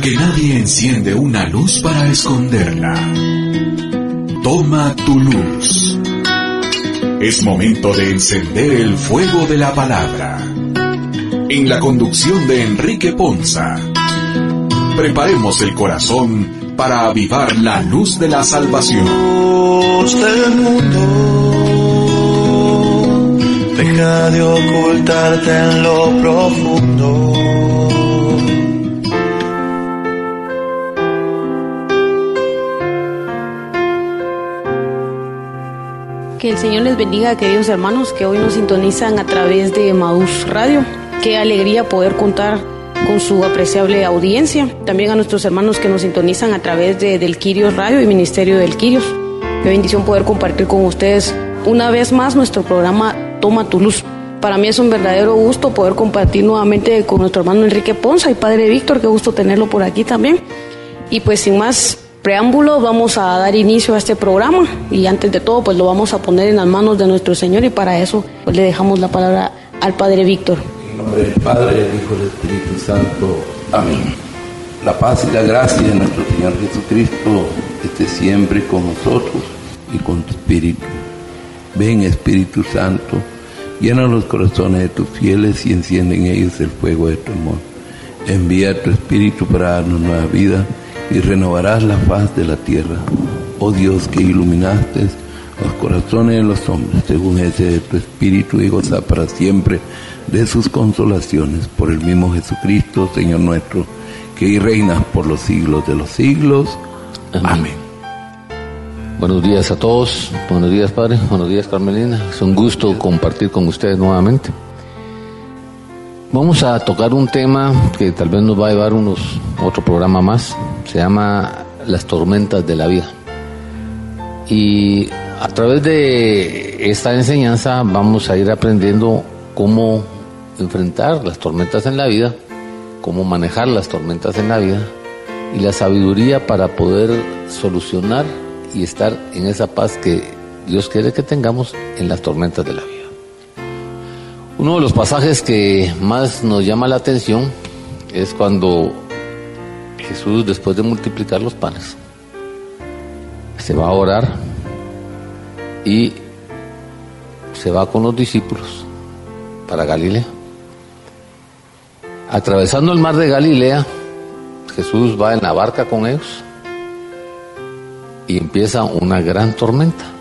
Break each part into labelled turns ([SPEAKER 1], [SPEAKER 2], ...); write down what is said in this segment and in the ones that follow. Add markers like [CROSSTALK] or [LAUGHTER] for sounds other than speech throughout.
[SPEAKER 1] Porque nadie enciende una luz para esconderla. Toma tu luz. Es momento de encender el fuego de la palabra. En la conducción de Enrique Ponza. Preparemos el corazón para avivar la luz de la salvación.
[SPEAKER 2] Luz del mundo, deja de ocultarte en lo profundo.
[SPEAKER 3] Que el Señor les bendiga, queridos hermanos, que hoy nos sintonizan a través de Maús Radio. Qué alegría poder contar con su apreciable audiencia. También a nuestros hermanos que nos sintonizan a través de Del Quirios Radio y Ministerio del Quirios. Qué bendición poder compartir con ustedes una vez más nuestro programa Toma tu Luz. Para mí es un verdadero gusto poder compartir nuevamente con nuestro hermano Enrique Ponza y padre Víctor. Qué gusto tenerlo por aquí también. Y pues sin más preámbulo, vamos a dar inicio a este programa y antes de todo, pues lo vamos a poner en las manos de nuestro Señor y para eso pues le dejamos la palabra al Padre Víctor.
[SPEAKER 4] En nombre del Padre, del Hijo y del Espíritu Santo. Amén. La paz y la gracia de nuestro Señor Jesucristo esté siempre con nosotros y con tu Espíritu. Ven Espíritu Santo, llena los corazones de tus fieles y enciende en ellos el fuego de tu amor. Envía tu Espíritu para darnos nueva vida y renovarás la faz de la tierra. Oh Dios que iluminaste los corazones de los hombres según ese de tu Espíritu y goza para siempre de sus consolaciones por el mismo Jesucristo, Señor nuestro, que reinas por los siglos de los siglos. Amén.
[SPEAKER 5] Buenos días a todos, buenos días Padre, buenos días Carmelina, es un gusto compartir con ustedes nuevamente. Vamos a tocar un tema que tal vez nos va a llevar unos otro programa más, se llama Las tormentas de la vida. Y a través de esta enseñanza vamos a ir aprendiendo cómo enfrentar las tormentas en la vida, cómo manejar las tormentas en la vida y la sabiduría para poder solucionar y estar en esa paz que Dios quiere que tengamos en las tormentas de la vida. Uno de los pasajes que más nos llama la atención es cuando Jesús, después de multiplicar los panes, se va a orar y se va con los discípulos para Galilea. Atravesando el mar de Galilea, Jesús va en la barca con ellos y empieza una gran tormenta.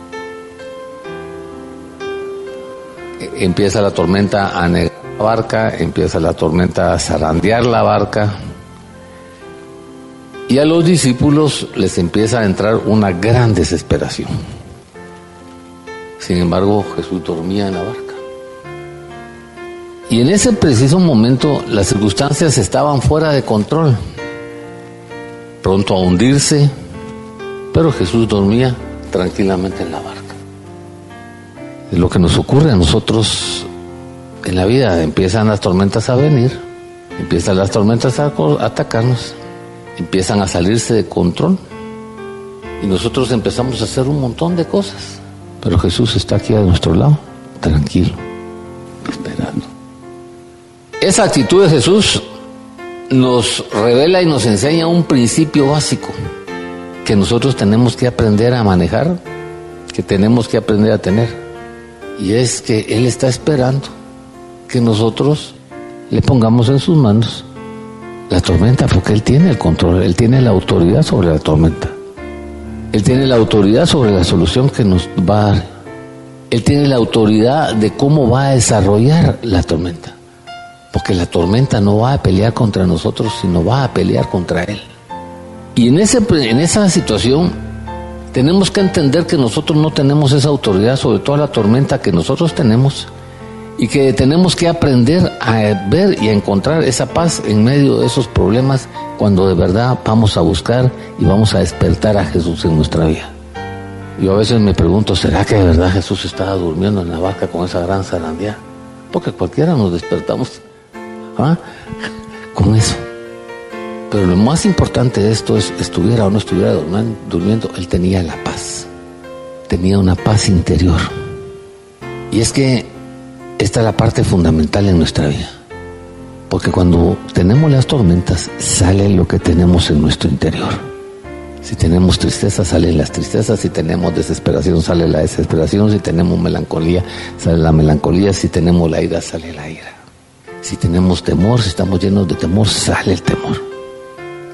[SPEAKER 5] Empieza la tormenta a negar la barca, empieza la tormenta a zarandear la barca. Y a los discípulos les empieza a entrar una gran desesperación. Sin embargo, Jesús dormía en la barca. Y en ese preciso momento las circunstancias estaban fuera de control, pronto a hundirse, pero Jesús dormía tranquilamente en la barca. Lo que nos ocurre a nosotros en la vida. Empiezan las tormentas a venir, empiezan las tormentas a atacarnos, empiezan a salirse de control y nosotros empezamos a hacer un montón de cosas. Pero Jesús está aquí a nuestro lado, tranquilo, esperando. Esa actitud de Jesús nos revela y nos enseña un principio básico que nosotros tenemos que aprender a manejar, que tenemos que aprender a tener. Y es que Él está esperando que nosotros le pongamos en sus manos la tormenta, porque Él tiene el control, Él tiene la autoridad sobre la tormenta. Él tiene la autoridad sobre la solución que nos va a dar. Él tiene la autoridad de cómo va a desarrollar la tormenta. Porque la tormenta no va a pelear contra nosotros, sino va a pelear contra Él. Y en, ese, en esa situación tenemos que entender que nosotros no tenemos esa autoridad sobre toda la tormenta que nosotros tenemos y que tenemos que aprender a ver y a encontrar esa paz en medio de esos problemas cuando de verdad vamos a buscar y vamos a despertar a Jesús en nuestra vida. Yo a veces me pregunto, ¿será que de verdad Jesús estaba durmiendo en la barca con esa gran zarandía? Porque cualquiera nos despertamos ¿ah? [LAUGHS] con eso. Pero lo más importante de esto es, estuviera o no estuviera durmiendo, él tenía la paz. Tenía una paz interior. Y es que esta es la parte fundamental en nuestra vida. Porque cuando tenemos las tormentas, sale lo que tenemos en nuestro interior. Si tenemos tristeza, salen las tristezas. Si tenemos desesperación, sale la desesperación. Si tenemos melancolía, sale la melancolía. Si tenemos la ira, sale la ira. Si tenemos temor, si estamos llenos de temor, sale el temor.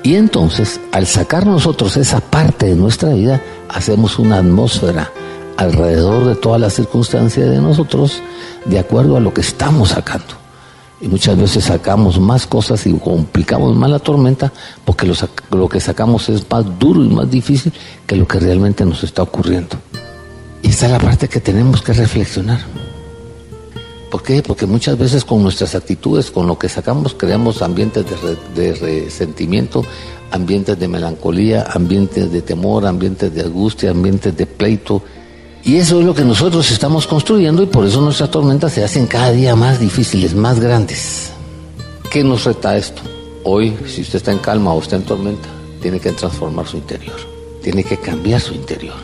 [SPEAKER 5] Y entonces, al sacar nosotros esa parte de nuestra vida, hacemos una atmósfera alrededor de todas las circunstancias de nosotros de acuerdo a lo que estamos sacando. Y muchas veces sacamos más cosas y complicamos más la tormenta porque lo, que sacamos es más duro y más difícil que lo que realmente nos está ocurriendo. Y esta es la parte que tenemos que reflexionar. ¿Por qué? Porque muchas veces con nuestras actitudes, con lo que sacamos, creamos ambientes de, de resentimiento, ambientes de melancolía, ambientes de temor, ambientes de angustia, ambientes de pleito, y eso es lo que nosotros estamos construyendo y por eso nuestras tormentas se hacen cada día más difíciles, más grandes. ¿Qué nos reta esto? Hoy, si usted está en calma o está en tormenta, tiene que transformar su interior, tiene que cambiar su interior.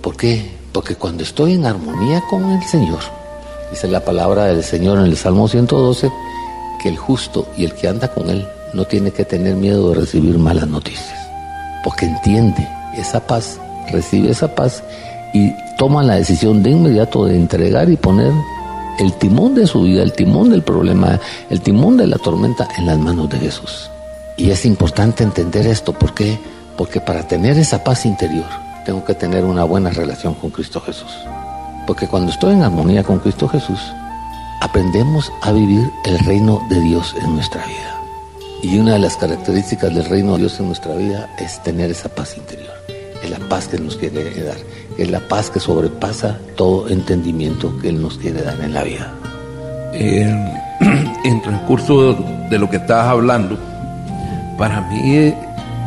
[SPEAKER 5] ¿Por qué? Porque cuando estoy en armonía con el Señor, dice la palabra del Señor en el Salmo 112, que el justo y el que anda con Él no tiene que tener miedo de recibir malas noticias, porque entiende esa paz, recibe esa paz y toma la decisión de inmediato de entregar y poner el timón de su vida, el timón del problema, el timón de la tormenta en las manos de Jesús. Y es importante entender esto, ¿por qué? Porque para tener esa paz interior tengo que tener una buena relación con Cristo Jesús. Porque cuando estoy en armonía con Cristo Jesús, aprendemos a vivir el reino de Dios en nuestra vida. Y una de las características del reino de Dios en nuestra vida es tener esa paz interior. Es la paz que nos quiere dar es la paz que sobrepasa todo entendimiento que Él nos quiere dar en la vida. [CLEARS THROAT]
[SPEAKER 4] en transcurso de lo que estabas hablando, para mí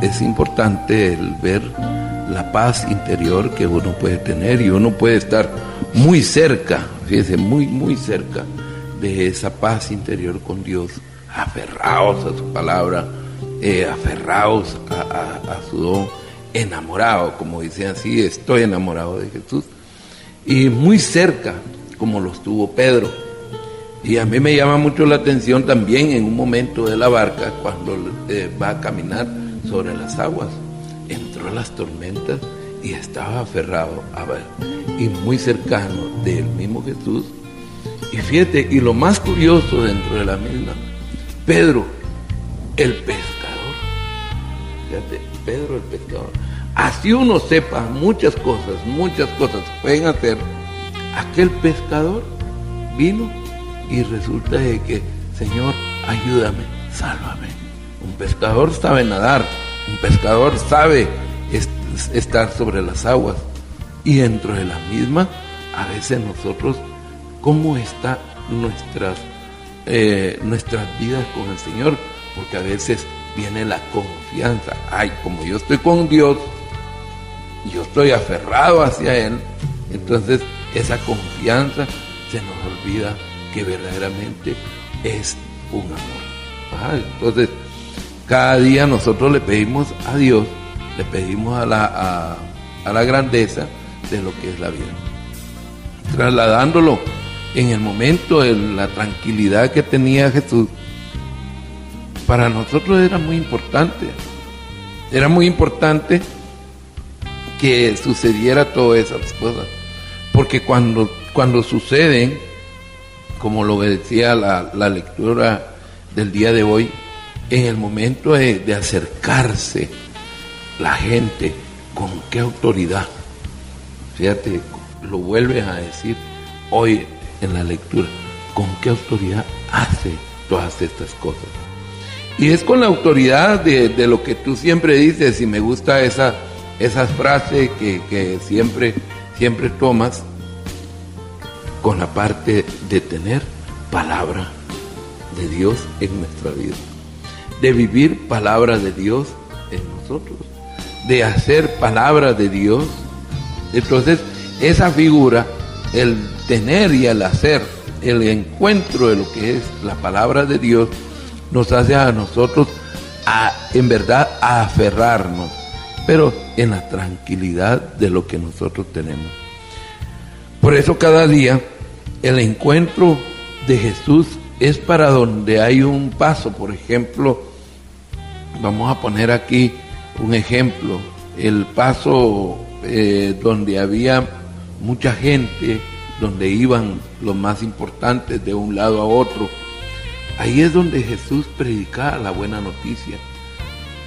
[SPEAKER 4] es importante el ver la paz interior que uno puede tener y uno puede estar muy cerca, fíjese, muy, muy cerca de esa paz interior con Dios, aferrados a su palabra, eh, aferrados a su don enamorado, como decían así, estoy enamorado de Jesús. Y muy cerca, como lo estuvo Pedro. Y a mí me llama mucho la atención también en un momento de la barca, cuando eh, va a caminar sobre las aguas. Entró las tormentas y estaba aferrado a y muy cercano del mismo Jesús. Y fíjate, y lo más curioso dentro de la misma, Pedro, el pescador. Fíjate, Pedro el pescador Así uno sepa muchas cosas, muchas cosas pueden hacer. Aquel pescador vino y resulta de que, Señor, ayúdame, sálvame. Un pescador sabe nadar, un pescador sabe estar sobre las aguas. Y dentro de la misma, a veces nosotros, ¿cómo está nuestras, eh, nuestras vidas con el Señor? Porque a veces viene la confianza. Ay, como yo estoy con Dios, yo estoy aferrado hacia Él, entonces esa confianza se nos olvida que verdaderamente es un amor. Entonces, cada día nosotros le pedimos a Dios, le pedimos a la, a, la grandeza de lo que es la vida. Trasladándolo en el momento de la tranquilidad que tenía Jesús, para nosotros era muy importante. Era muy importante que sucediera todas esas cosas. Porque cuando, cuando suceden, como lo decía la, la lectura del día de hoy, en el momento de, de acercarse la gente, ¿con qué autoridad? Fíjate, lo vuelves a decir hoy en la lectura, ¿con qué autoridad hace todas estas cosas? Y es con la autoridad de, lo que tú siempre dices, y me gusta esa, esas frases que, siempre, siempre tomas con la parte de tener palabra de Dios en nuestra vida, de vivir palabra de Dios en nosotros, de hacer palabra de Dios. Entonces, esa figura, el tener y el hacer, el encuentro de lo que es la palabra de Dios, nos hace a nosotros a, en verdad a aferrarnos pero en la tranquilidad de lo que nosotros tenemos. Por eso cada día el encuentro de Jesús es para donde hay un paso. Por ejemplo, vamos a poner aquí un ejemplo, el paso eh, donde había mucha gente, donde iban los más importantes de un lado a otro. Ahí es donde Jesús predicaba la buena noticia.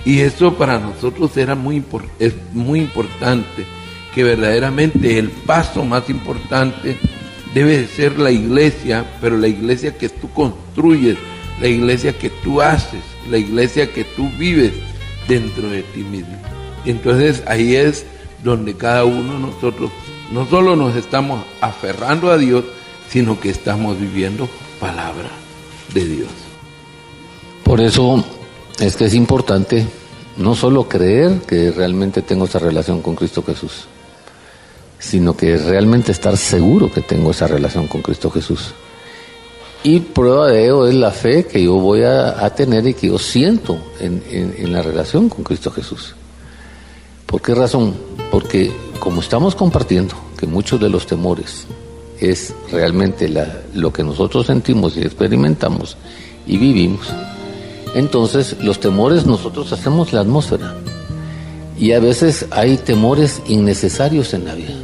[SPEAKER 4] Y eso para nosotros era muy, es muy importante, que verdaderamente el paso más importante debe ser la iglesia, pero la iglesia que tú construyes, la iglesia que tú haces, la iglesia que tú vives dentro de ti mismo. Entonces ahí es donde cada uno de nosotros no solo nos estamos aferrando a Dios, sino que estamos viviendo palabra de Dios.
[SPEAKER 5] Por eso es que es importante no solo creer que realmente tengo esa relación con Cristo Jesús, sino que realmente estar seguro que tengo esa relación con Cristo Jesús. Y prueba de ello es la fe que yo voy a, tener y que yo siento en, en, la relación con Cristo Jesús. ¿Por qué razón? Porque como estamos compartiendo que muchos de los temores es realmente lo que nosotros sentimos y experimentamos y vivimos, entonces los temores nosotros hacemos la atmósfera. Y a veces hay temores innecesarios en la vida.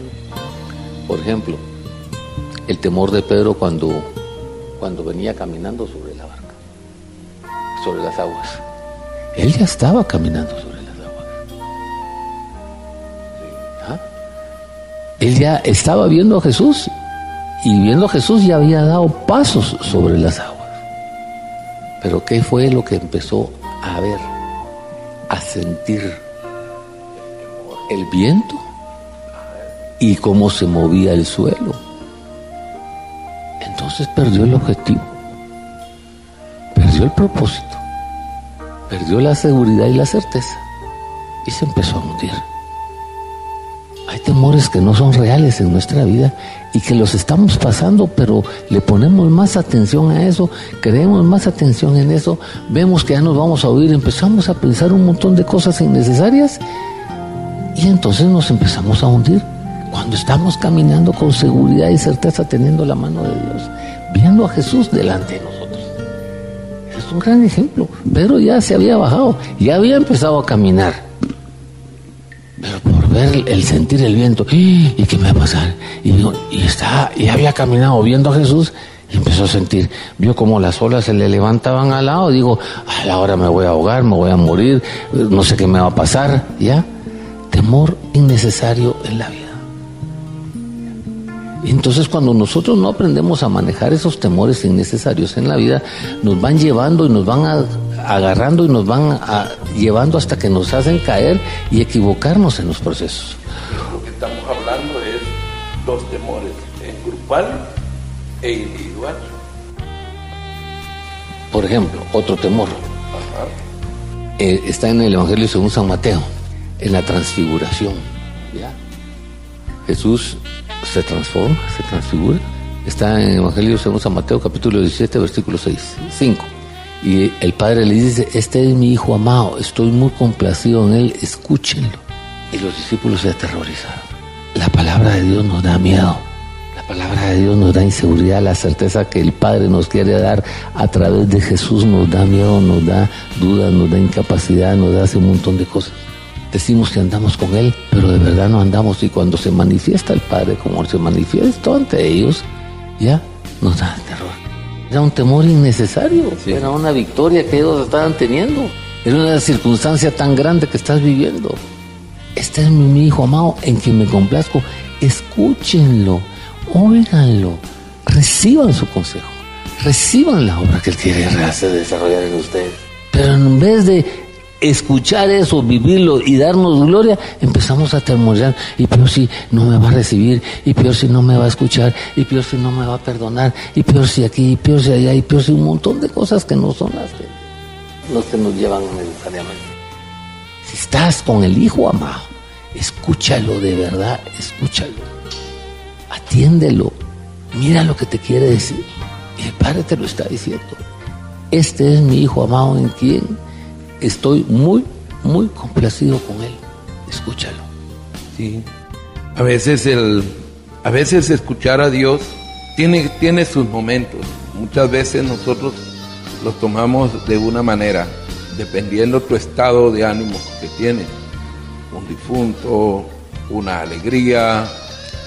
[SPEAKER 5] Por ejemplo, el temor de Pedro cuando, cuando venía caminando sobre la barca, sobre las aguas. Él ya estaba caminando sobre las aguas. ¿Ah? Él ya estaba viendo a Jesús y viendo a Jesús ya había dado pasos sobre las aguas. Pero ¿qué fue lo que empezó a ver? A sentir el viento y cómo se movía el suelo. Entonces perdió el objetivo, perdió el propósito, perdió la seguridad y la certeza y se empezó a hundir. Hay temores que no son reales en nuestra vida y que los estamos pasando, pero le ponemos más atención a eso, creemos más atención en eso, vemos que ya nos vamos a oír, empezamos a pensar un montón de cosas innecesarias y entonces nos empezamos a hundir. Cuando estamos caminando con seguridad y certeza, teniendo la mano de Dios, viendo a Jesús delante de nosotros. Es un gran ejemplo. Pedro ya se había bajado, ya había empezado a caminar pero por ver el sentir el viento, ¿y qué me va a pasar? Y, está, y había caminado viendo a Jesús y empezó a sentir, vio como las olas se le levantaban al lado, digo, a la hora me voy a ahogar, me voy a morir, no sé qué me va a pasar, ¿ya? Temor innecesario en la vida. Entonces cuando nosotros no aprendemos a manejar esos temores innecesarios en la vida, nos van llevando y nos van agarrando y nos van llevando hasta que nos hacen caer y equivocarnos en los procesos.
[SPEAKER 4] Lo que estamos hablando es dos temores, en grupal e individual.
[SPEAKER 5] Por ejemplo, otro temor. Eh, está en el Evangelio según San Mateo, en la transfiguración. Jesús se transforma, se transfigura. Está en el Evangelio según San Mateo capítulo 17 versículo 6, 5. Y el padre le dice, este es mi hijo amado, estoy muy complacido en él, escúchenlo. Y los discípulos se aterrorizaron. La palabra de Dios nos da miedo. La palabra de Dios nos da inseguridad, la certeza que el Padre nos quiere dar a través de Jesús nos da miedo, nos da dudas, nos da incapacidad, nos da hace un montón de cosas decimos que andamos con Él, pero de verdad no andamos. Y cuando se manifiesta el Padre, como se manifiesta ante ellos, ya nos da terror. Era un temor innecesario, era una victoria que ellos estaban teniendo, era una circunstancia tan grande que estás viviendo. Este es mi, hijo amado en quien me complazco. Escúchenlo, óiganlo, reciban su consejo, reciban la obra que Él quiere hacer desarrollar en ustedes. Pero en vez de escuchar eso, vivirlo y darnos gloria, empezamos a termorizar. Y peor si no me va a recibir, y peor si no me va a escuchar, y peor si no me va a perdonar, y peor si aquí, y peor si allá, y peor si un montón de cosas que no son las que, que nos llevan necesariamente. Si estás con el Hijo amado, escúchalo de verdad, escúchalo. Atiéndelo. Mira lo que te quiere decir. Y el Padre te lo está diciendo. Este es mi Hijo amado en quien estoy muy, muy complacido con él. Escúchalo.
[SPEAKER 4] Sí. A veces el, a veces escuchar a Dios tiene, tiene sus momentos. muchas veces nosotros los tomamos de una manera, dependiendo tu estado de ánimo que tienes. Un difunto, una alegría,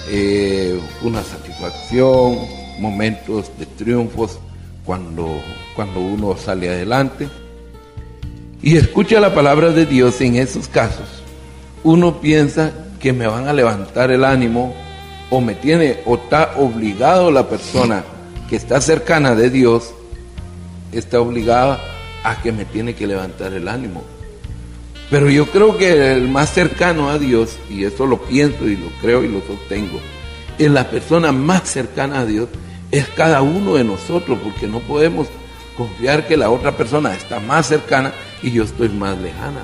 [SPEAKER 4] eh, una satisfacción, momentos de triunfos cuando, cuando uno sale adelante. Y escucha la palabra de Dios en esos casos. Uno piensa que me van a levantar el ánimo o me tiene o está obligado la persona que está cercana de Dios, está obligada a que me tiene que levantar el ánimo. Pero yo creo que el más cercano a Dios, y eso lo pienso y lo creo y lo sostengo, es la persona más cercana a Dios, es cada uno de nosotros, porque no podemos confiar que la otra persona está más cercana y yo estoy más lejana.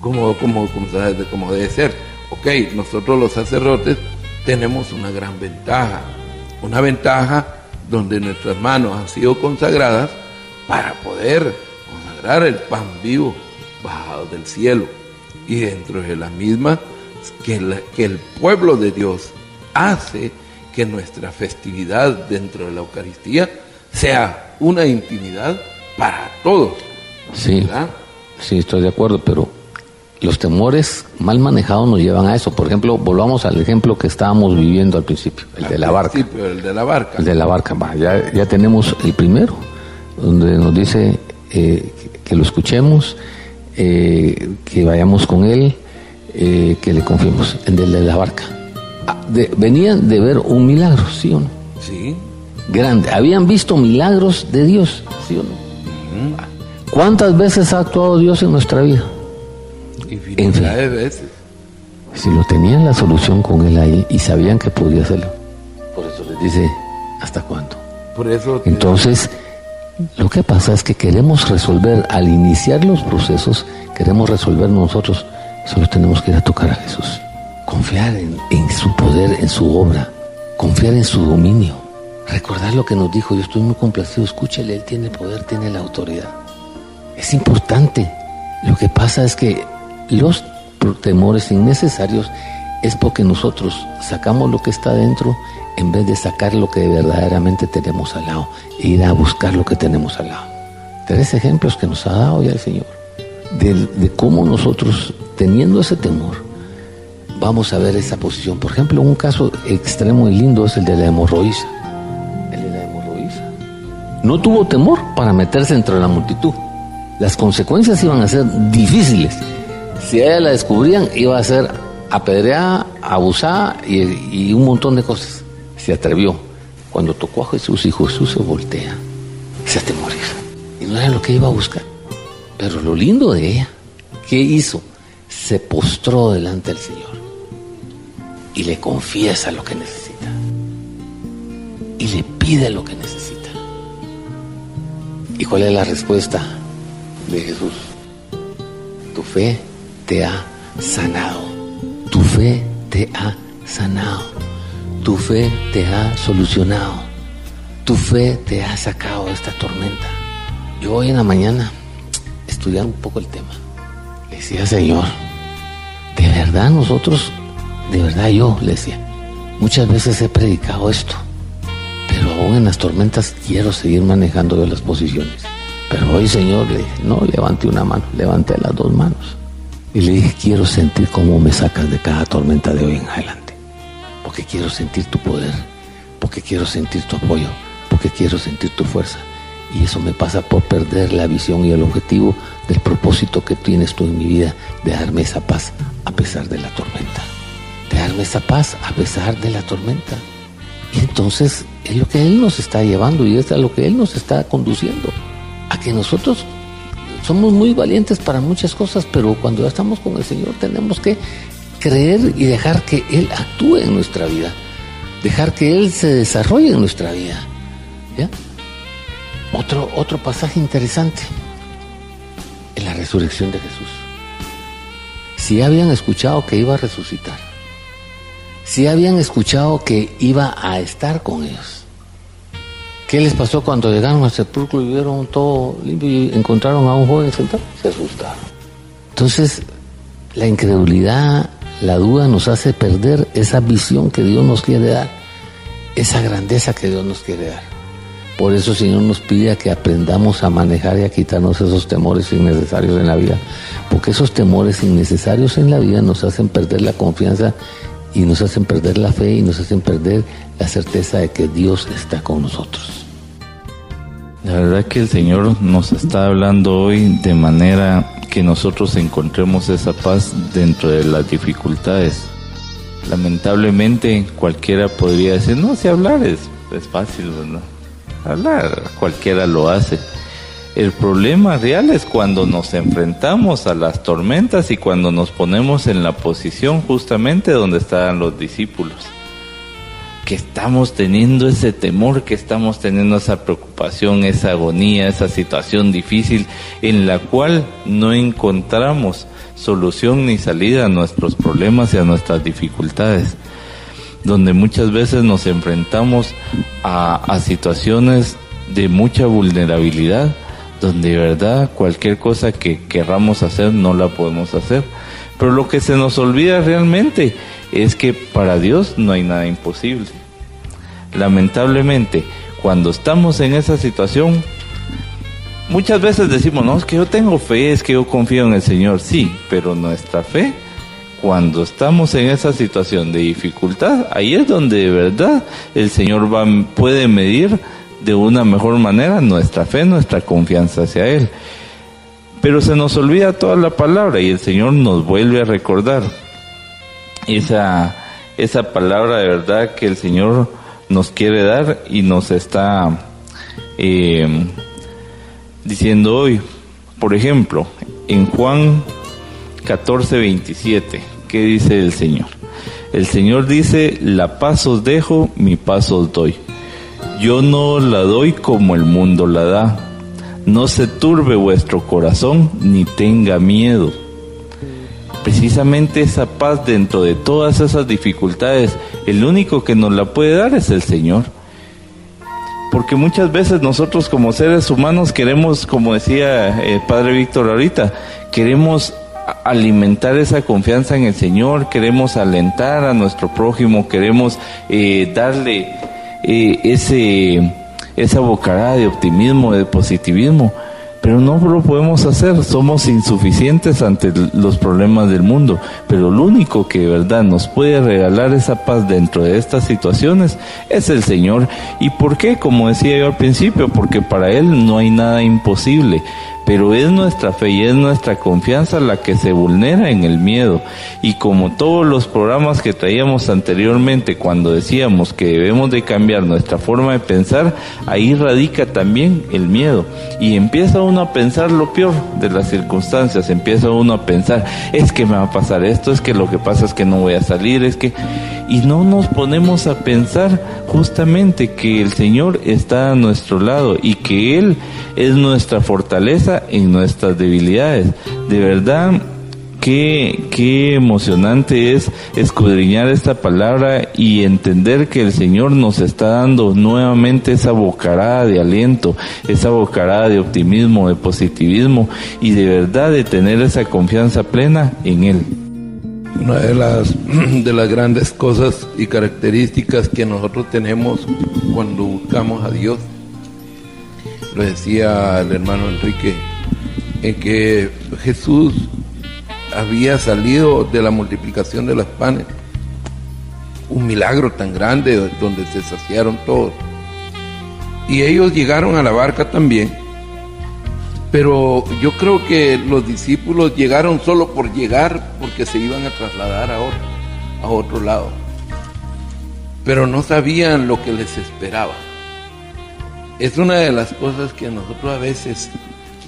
[SPEAKER 4] Como, como, como, debe ser. Ok, nosotros los sacerdotes tenemos una gran ventaja, una ventaja donde nuestras manos han sido consagradas para poder consagrar el pan vivo bajado del cielo. Y dentro de la misma, que, que el pueblo de Dios hace que nuestra festividad dentro de la Eucaristía sea una intimidad para todos.
[SPEAKER 5] Sí, sí, estoy de acuerdo, pero los temores mal manejados nos llevan a eso. Por ejemplo, volvamos al ejemplo que estábamos viviendo al principio, el de la barca.
[SPEAKER 4] El de la barca.
[SPEAKER 5] El de la barca, ya, ya tenemos el primero, donde nos dice eh, que lo escuchemos, eh, que vayamos con él, eh, que le confiemos, el de la barca. Ah, venían de ver un milagro, ¿sí o no?
[SPEAKER 4] Sí.
[SPEAKER 5] Grande. Habían visto milagros de Dios, ¿sí o no? ¿Cuántas veces ha actuado Dios en nuestra vida?
[SPEAKER 4] Infinidad de veces.
[SPEAKER 5] Si lo tenían la solución con él ahí y sabían que podía hacerlo. Por eso les dice, ¿hasta cuándo?
[SPEAKER 4] Por eso.
[SPEAKER 5] Entonces, lo que pasa es que queremos resolver, al iniciar los procesos, queremos resolver nosotros, solo tenemos que ir a tocar a Jesús. Confiar en, en su poder, en su obra, confiar en su dominio. Recordar lo que nos dijo, yo estoy muy complacido, escúchele, Él tiene el poder, tiene la autoridad. Es importante. Lo que pasa es que los temores innecesarios es porque nosotros sacamos lo que está dentro en vez de sacar lo que verdaderamente tenemos al lado e ir a buscar lo que tenemos al lado. Tres ejemplos que nos ha dado ya el Señor de, cómo nosotros, teniendo ese temor, vamos a ver esa posición. Por ejemplo, un caso extremo y lindo es el de la hemorroísa. No tuvo temor para meterse entre la multitud. Las consecuencias iban a ser difíciles si a ella la descubrían, iba a ser apedreada, abusada y, un montón de cosas. Se atrevió. Cuando tocó a Jesús y Jesús se voltea, se atemoriza. Y no era lo que iba a buscar. Pero lo lindo de ella, ¿qué hizo? Se postró delante del Señor y le confiesa lo que necesita. Y le pide lo que necesita. ¿Y cuál es la respuesta de Jesús? Tu fe te ha sanado. Tu fe te ha sanado. Tu fe te ha solucionado. Tu fe te ha sacado de esta tormenta. Yo hoy en la mañana, estudiando un poco el tema, le decía, Señor, de verdad nosotros, de verdad yo, le decía, muchas veces he predicado esto, pero aún en las tormentas quiero seguir manejando yo las posiciones. Pero hoy, Señor, le dije, no levante una mano, levante las dos manos. Y le dije, quiero sentir cómo me sacas de cada tormenta de hoy en adelante. Porque quiero sentir tu poder, porque quiero sentir tu apoyo, porque quiero sentir tu fuerza. Y eso me pasa por perder la visión y el objetivo del propósito que tienes tú en mi vida, de darme esa paz a pesar de la tormenta. De darme esa paz a pesar de la tormenta. Entonces es lo que Él nos está llevando y es a lo que Él nos está conduciendo. A que nosotros somos muy valientes para muchas cosas, pero cuando ya estamos con el Señor tenemos que creer y dejar que Él actúe en nuestra vida, dejar que Él se desarrolle en nuestra vida. Otro, otro pasaje interesante en la resurrección de Jesús. Si habían escuchado que iba a resucitar, si habían escuchado que iba a estar con ellos, ¿Qué les pasó cuando llegaron al sepulcro y vieron todo limpio y encontraron a un joven sentado? Se asustaron. Entonces, la incredulidad, la duda nos hace perder esa visión que Dios nos quiere dar, esa grandeza que Dios nos quiere dar. Por eso el Señor nos pide que aprendamos a manejar y a quitarnos esos temores innecesarios en la vida. Porque esos temores innecesarios en la vida nos hacen perder la confianza y nos hacen perder la fe y nos hacen perder la certeza de que Dios está con nosotros.
[SPEAKER 6] La verdad que el Señor nos está hablando hoy de manera que nosotros encontremos esa paz dentro de las dificultades. Lamentablemente cualquiera podría decir, no, si hablar es, fácil, ¿verdad? Hablar, cualquiera lo hace. El problema real es cuando nos enfrentamos a las tormentas y cuando nos ponemos en la posición justamente donde estaban los discípulos. Que estamos teniendo ese temor, que estamos teniendo esa preocupación, esa agonía, esa situación difícil en la cual no encontramos solución ni salida a nuestros problemas y a nuestras dificultades. Donde muchas veces nos enfrentamos a, a situaciones de mucha vulnerabilidad donde de verdad cualquier cosa que querramos hacer no la podemos hacer. Pero lo que se nos olvida realmente es que para Dios no hay nada imposible. Lamentablemente, cuando estamos en esa situación, muchas veces decimos, no, es que yo tengo fe, es que yo confío en el Señor, sí, pero nuestra fe, cuando estamos en esa situación de dificultad, ahí es donde de verdad el Señor va, puede medir de una mejor manera nuestra fe, nuestra confianza hacia Él. Pero se nos olvida toda la palabra y el Señor nos vuelve a recordar esa, esa palabra de verdad que el Señor nos quiere dar y nos está eh, diciendo hoy. Por ejemplo, en Juan 14, 27, ¿qué dice el Señor? El Señor dice, la paz os dejo, mi paz os doy. Yo no la doy como el mundo la da. No se turbe vuestro corazón ni tenga miedo. Precisamente esa paz dentro de todas esas dificultades, el único que nos la puede dar es el Señor. Porque muchas veces nosotros como seres humanos queremos, como decía el eh, Padre Víctor ahorita, queremos alimentar esa confianza en el Señor, queremos alentar a nuestro prójimo, queremos eh, darle eh, ese, esa bocarada de optimismo, de positivismo, pero no lo podemos hacer, somos insuficientes ante los problemas del mundo, pero lo único que de verdad nos puede regalar esa paz dentro de estas situaciones es el Señor. ¿Y por qué? Como decía yo al principio, porque para Él no hay nada imposible pero es nuestra fe y es nuestra confianza la que se vulnera en el miedo. Y como todos los programas que traíamos anteriormente, cuando decíamos que debemos de cambiar nuestra forma de pensar, ahí radica también el miedo. Y empieza uno a pensar lo peor de las circunstancias, empieza uno a pensar, es que me va a pasar esto, es que lo que pasa es que no voy a salir, es que... Y no nos ponemos a pensar justamente que el Señor está a nuestro lado y que Él es nuestra fortaleza en nuestras debilidades. De verdad, qué, qué emocionante es escudriñar esta palabra y entender que el Señor nos está dando nuevamente esa bocarada de aliento, esa bocarada de optimismo, de positivismo y de verdad de tener esa confianza plena en Él.
[SPEAKER 4] Una de las, [CLEARS THROAT] de las grandes cosas y características que nosotros tenemos cuando buscamos a Dios, lo decía el hermano Enrique, en que Jesús había salido de la multiplicación de las panes. Un milagro tan grande donde se saciaron todos. Y ellos llegaron a la barca también. Pero yo creo que los discípulos llegaron solo por llegar porque se iban a trasladar a otro, a otro lado. Pero no sabían lo que les esperaba. Es una de las cosas que nosotros a veces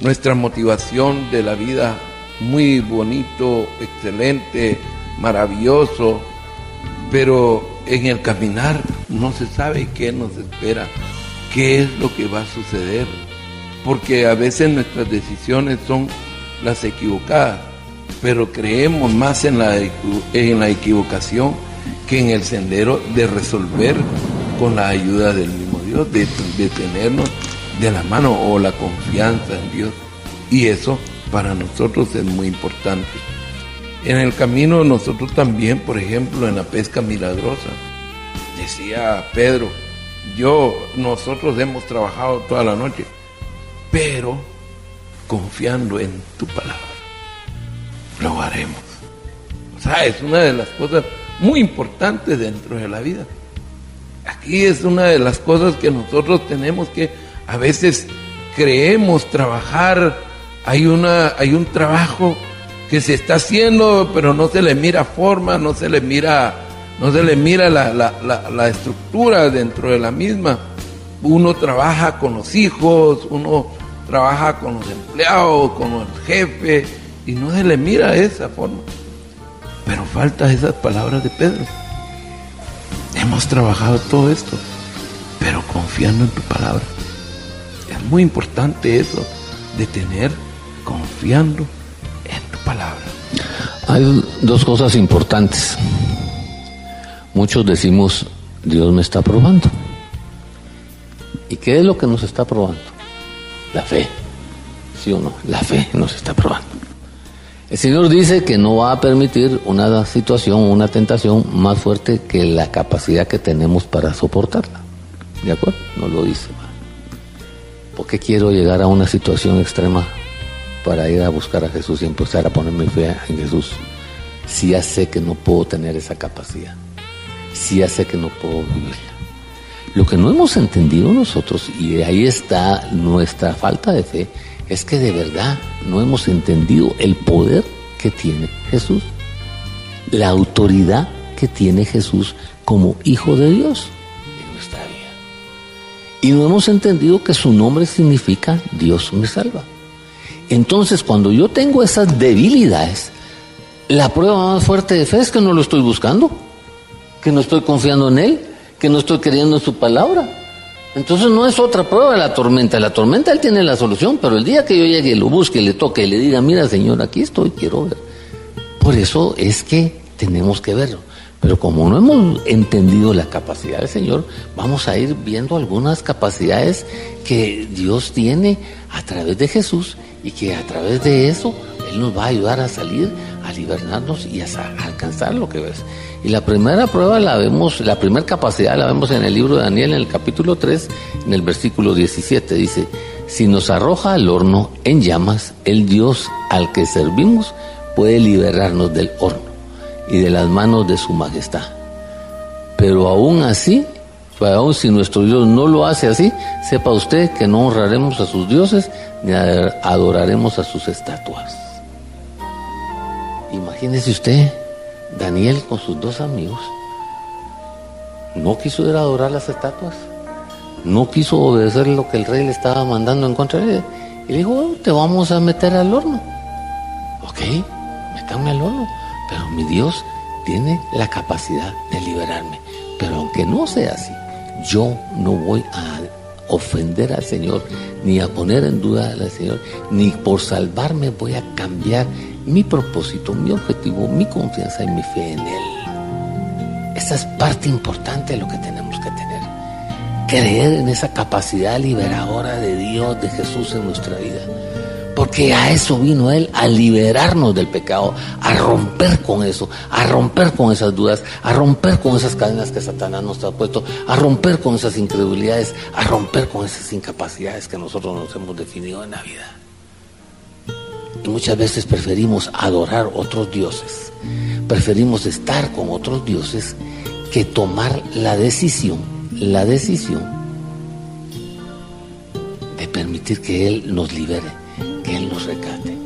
[SPEAKER 4] nuestra motivación de la vida muy bonito, excelente, maravilloso, pero en el caminar no se sabe qué nos espera, qué es lo que va a suceder, porque a veces nuestras decisiones son las equivocadas, pero creemos más en la, en la equivocación que en el sendero de resolver con la ayuda del mismo Dios, de, de tenernos de la mano o la confianza en Dios. Y eso para nosotros es muy importante. En el camino nosotros también, por ejemplo, en la pesca milagrosa, decía Pedro, yo, nosotros hemos trabajado toda la noche, pero confiando en tu palabra, lo haremos. O sea, es una de las cosas muy importantes dentro de la vida. Aquí es una de las cosas que nosotros tenemos que a veces creemos trabajar, hay, una, hay un trabajo que se está haciendo, pero no se le mira forma, no se le mira, no se le mira la, la estructura dentro de la misma. Uno trabaja con los hijos, uno trabaja con los empleados, con el jefe, y no se le mira esa forma. Pero falta esas palabras de Pedro. Hemos trabajado todo esto, pero confiando en tu palabra. Es muy importante eso, de tener confiando en tu palabra.
[SPEAKER 5] Hay dos cosas importantes. Muchos decimos, Dios me está probando. ¿Y qué es lo que nos está probando? La fe. ¿Sí o no? La fe nos está probando. El Señor dice que no va a permitir una situación, una tentación más fuerte que la capacidad que tenemos para soportarla. ¿De acuerdo? No lo dice. ¿Por qué quiero llegar a una situación extrema para ir a buscar a Jesús y empezar a poner mi fe en Jesús? Si ya sé que no puedo tener esa capacidad. Si ya sé que no puedo vivirla. Lo que no hemos entendido nosotros, y ahí está nuestra falta de fe, es que de verdad no hemos entendido el poder que tiene Jesús, la autoridad que tiene Jesús como Hijo de Dios en nuestra vida. Y no hemos entendido que su nombre significa Dios me salva. Entonces, cuando yo tengo esas debilidades, la prueba más fuerte de fe es que no lo estoy buscando, que no estoy confiando en Él, que no estoy creyendo en su palabra. Entonces no es otra prueba la tormenta. La tormenta él tiene la solución, pero el día que yo llegue, lo busque, le toque y le diga, mira Señor, aquí estoy, quiero ver. Por eso es que tenemos que verlo. Pero como no hemos entendido la capacidad del Señor, vamos a ir viendo algunas capacidades que Dios tiene a través de Jesús y que a través de eso Él nos va a ayudar a salir, a liberarnos y a alcanzar lo que ves. Y la primera prueba la vemos, la primera capacidad la vemos en el libro de Daniel, en el capítulo 3, en el versículo 17. Dice, si nos arroja al horno en llamas, el Dios al que servimos puede liberarnos del horno y de las manos de su majestad. Pero aún así, aún si nuestro Dios no lo hace así, sepa usted que no honraremos a sus dioses ni adoraremos a sus estatuas. Imagínese usted Daniel con sus dos amigos no quiso ir a adorar las estatuas, no quiso obedecer lo que el rey le estaba mandando en contra de él. Y le dijo, oh, te vamos a meter al horno. Ok, métanme al horno. Pero mi Dios tiene la capacidad de liberarme. Pero aunque no sea así, yo no voy a ofender al Señor, ni a poner en duda al Señor, ni por salvarme voy a cambiar mi propósito, mi objetivo, mi confianza y mi fe en Él. Esa es parte importante de lo que tenemos que tener. Creer en esa capacidad liberadora de Dios, de Jesús en nuestra vida. Porque a eso vino Él, a liberarnos del pecado, a romper con eso, a romper con esas dudas, a romper con esas cadenas que Satanás nos ha puesto, a romper con esas incredulidades, a romper con esas incapacidades que nosotros nos hemos definido en la vida. Y muchas veces preferimos adorar otros dioses, preferimos estar con otros dioses que tomar la decisión, la decisión de permitir que Él nos libere, que Él nos recate.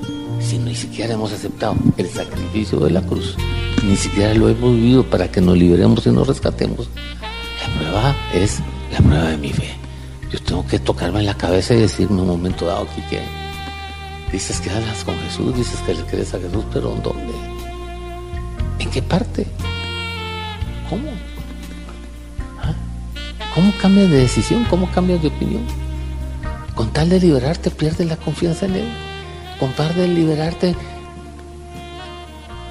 [SPEAKER 5] Si ni siquiera hemos aceptado el sacrificio de la cruz, ni siquiera lo hemos vivido para que nos liberemos y nos rescatemos, la prueba es la prueba de mi fe. Yo tengo que tocarme en la cabeza y decirme un momento dado que Dices que hablas con Jesús, dices que le crees a Jesús, pero ¿en dónde? ¿En qué parte? ¿Cómo? ¿Ah? ¿Cómo cambias de decisión? ¿Cómo cambias de opinión? Con tal de liberarte, pierdes la confianza en Él. Con tal de liberarte,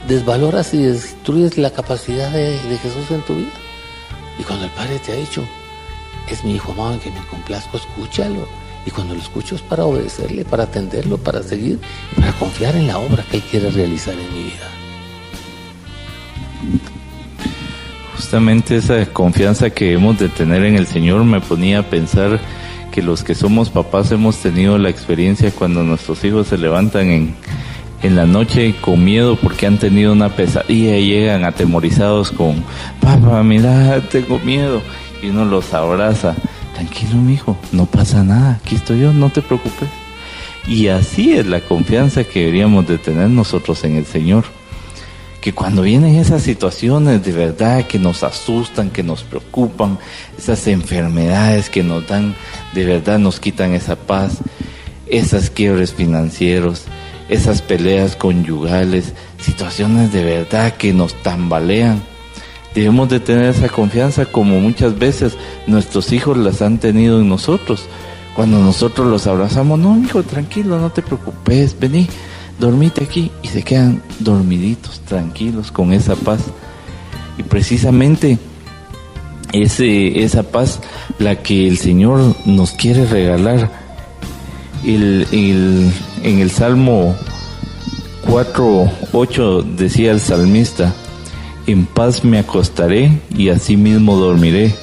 [SPEAKER 5] desvaloras y destruyes la capacidad de, Jesús en tu vida. Y cuando el Padre te ha dicho, es mi hijo amado en que me complazco, escúchalo y cuando lo escucho es para obedecerle, para atenderlo, para seguir, para confiar en la obra que Él quiere realizar en mi vida.
[SPEAKER 6] Justamente esa confianza que hemos de tener en el Señor me ponía a pensar que los que somos papás hemos tenido la experiencia cuando nuestros hijos se levantan en, en la noche con miedo porque han tenido una pesadilla y llegan atemorizados con, papá, mira, tengo miedo. Y uno los abraza. Tranquilo, mi hijo, no pasa nada, aquí estoy yo, no te preocupes. Y así es la confianza que deberíamos de tener nosotros en el Señor. Que cuando vienen esas situaciones de verdad que nos asustan, que nos preocupan, esas enfermedades que nos dan, de verdad nos quitan esa paz, esas quiebres financieros, esas peleas conyugales, situaciones de verdad que nos tambalean. Debemos de tener esa confianza como muchas veces nuestros hijos las han tenido en nosotros. Cuando nosotros los abrazamos, no, hijo, tranquilo, no te preocupes, vení, dormite aquí y se quedan dormiditos, tranquilos, con esa paz. Y precisamente ese, esa paz la que el Señor nos quiere regalar. El, en el Salmo 4, 8 decía el salmista, en paz me acostaré y asimismo dormiré,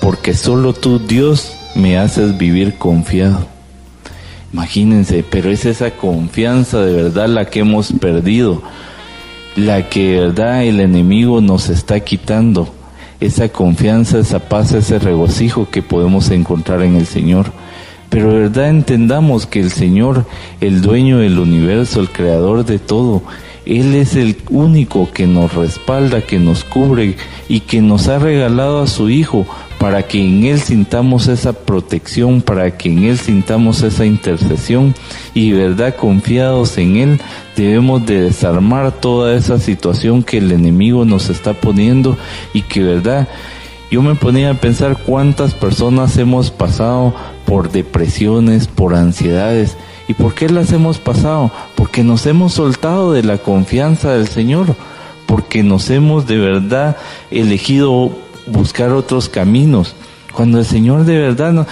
[SPEAKER 6] porque solo tú, Dios, me haces vivir confiado. Imagínense, pero es esa confianza de verdad la que hemos perdido, la que de verdad el enemigo nos está quitando, esa confianza, esa paz, ese regocijo que podemos encontrar en el Señor. Pero de verdad entendamos que el Señor, el dueño del universo, el creador de todo, Él es el único que nos respalda, que nos cubre y que nos ha regalado a su Hijo para que en Él sintamos esa protección, para que en Él sintamos esa intercesión y verdad confiados en Él debemos de desarmar toda esa situación que el enemigo nos está poniendo y que verdad yo me ponía a pensar cuántas personas hemos pasado por depresiones, por ansiedades. ¿Y por qué las hemos pasado? Porque nos hemos soltado de la confianza del Señor, porque nos hemos de verdad elegido buscar otros caminos. Cuando el Señor de verdad,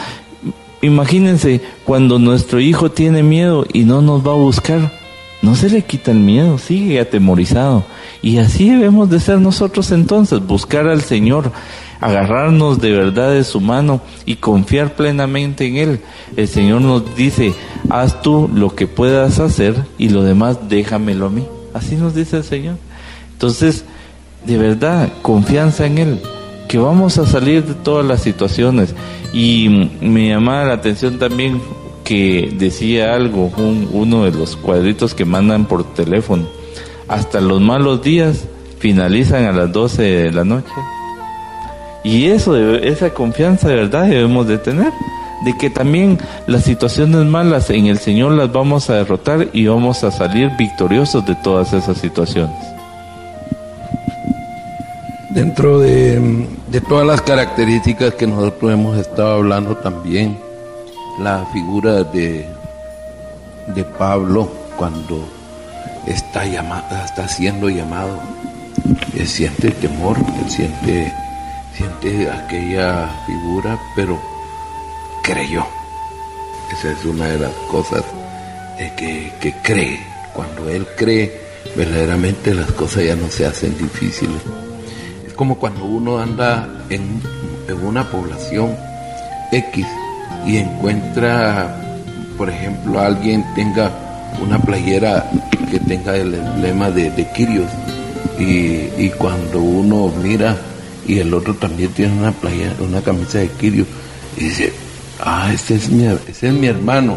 [SPEAKER 6] imagínense, cuando nuestro hijo tiene miedo y no nos va a buscar, no se le quita el miedo, sigue atemorizado. Y así debemos de ser nosotros entonces, buscar al Señor, agarrarnos de verdad de su mano y confiar plenamente en Él. El Señor nos dice, haz tú lo que puedas hacer y lo demás déjamelo a mí. Así nos dice el Señor. Entonces, de verdad, confianza en Él, que vamos a salir de todas las situaciones. Y me llamaba la atención también que decía algo, uno de los cuadritos que mandan por teléfono. Hasta los malos días finalizan a las 12 de la noche. Y eso, esa confianza de verdad debemos de tener, de que también las situaciones malas en el Señor las vamos a derrotar y vamos a salir victoriosos de todas esas situaciones.
[SPEAKER 4] Dentro de, todas las características que nosotros hemos estado hablando también, la figura de, de Pablo cuando está, llamada, está siendo llamado, él siente temor, él siente siente aquella figura, pero creyó. Esa es una de las cosas que, que cree. Cuando él cree, verdaderamente las cosas ya no se hacen difíciles. Es como cuando uno anda en, en una población X y encuentra, por ejemplo, alguien tenga una playera que tenga el emblema de, de Kirios y, y cuando uno mira y el otro también tiene una playa, una camisa de Kirio, y dice, ah, este es mi, este es mi hermano,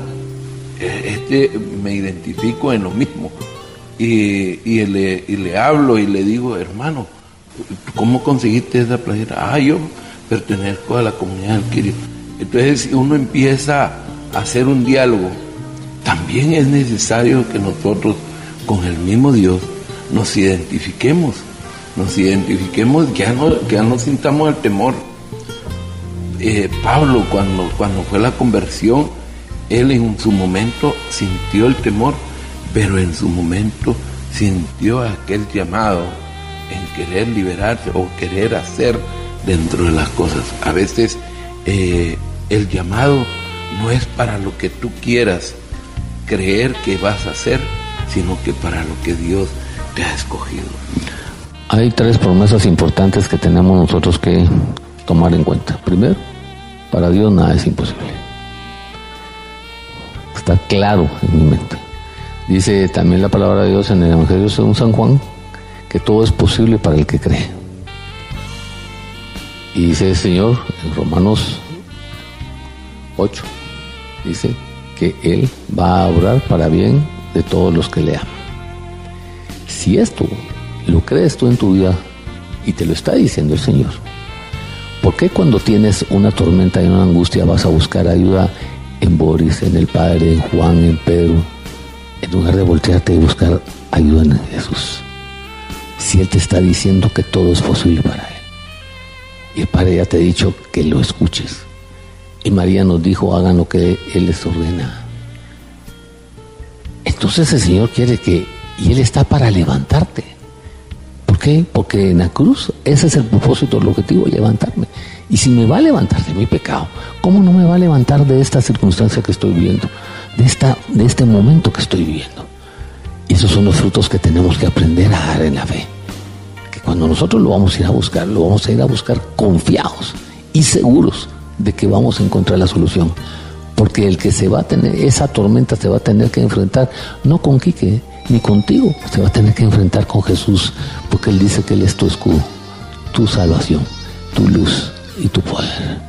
[SPEAKER 4] e, este me identifico en lo mismo. Y, y, le, y le hablo y le digo, hermano, ¿cómo conseguiste esa playera? Ah, yo pertenezco a la comunidad del Kirio. Entonces uno empieza a hacer un diálogo. También es necesario que nosotros con el mismo Dios nos identifiquemos nos identifiquemos, ya no, ya no sintamos el temor. Eh, Pablo, cuando, cuando fue la conversión, él en su momento sintió el temor, pero en su momento sintió aquel llamado en querer liberarse o querer hacer dentro de las cosas. A veces eh, el llamado no es para lo que tú quieras creer que vas a hacer, sino que para lo que Dios te ha escogido.
[SPEAKER 5] hay tres promesas importantes que tenemos nosotros que tomar en cuenta. Primero, para Dios nada es imposible. Está claro en mi mente. Dice también la palabra de Dios en el Evangelio según San Juan que todo es posible para el que cree. Y dice el Señor en Romanos 8, dice que Él va a obrar para bien de todos los que le aman. Si esto lo crees tú en tu vida y te lo está diciendo el Señor, ¿por qué cuando tienes una tormenta y una angustia vas a buscar ayuda en Boris, en el Padre, en Juan, en Pedro, en lugar de voltearte y buscar ayuda en Jesús? Si Él te está diciendo que todo es posible para Él. Y el Padre ya te ha dicho que lo escuches. Y María nos dijo, hagan lo que Él les ordena. Entonces el Señor quiere que, y Él está para levantarte. ¿Por qué? Porque en la cruz ese es el propósito, el objetivo, levantarme. Y si me va a levantar de mi pecado, ¿cómo no me va a levantar de esta circunstancia que estoy viviendo? De, esta, de este momento que estoy viviendo. Y esos son los frutos que tenemos que aprender a dar en la fe. Que cuando nosotros lo vamos a ir a buscar, lo vamos a ir a buscar confiados y seguros de que vamos a encontrar la solución. Porque el que se va a tener, esa tormenta se va a tener que enfrentar, no con Quique, ni contigo, se va a tener que enfrentar con Jesús, porque Él dice que Él es tu escudo, tu salvación, tu luz y tu poder.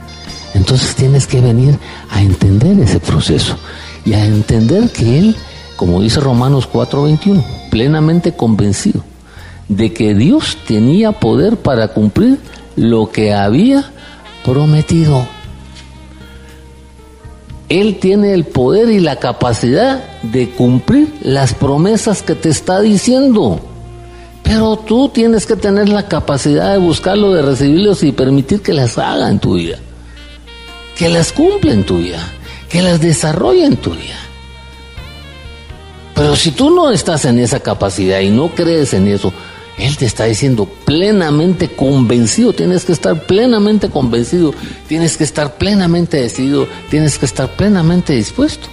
[SPEAKER 5] Entonces tienes que venir a entender ese proceso y a entender que Él, como dice Romanos 4:21, plenamente convencido de que Dios tenía poder para cumplir lo que había prometido. Él tiene el poder y la capacidad de cumplir las promesas que te está diciendo. Pero tú tienes que tener la capacidad de buscarlo, de recibirlos y permitir que las haga en tu vida. Que las cumpla en tu vida. Que las desarrolle en tu vida. Pero si tú no estás en esa capacidad y no crees en eso, él te está diciendo plenamente convencido, tienes que estar plenamente convencido, tienes que estar plenamente decidido, tienes que estar plenamente dispuesto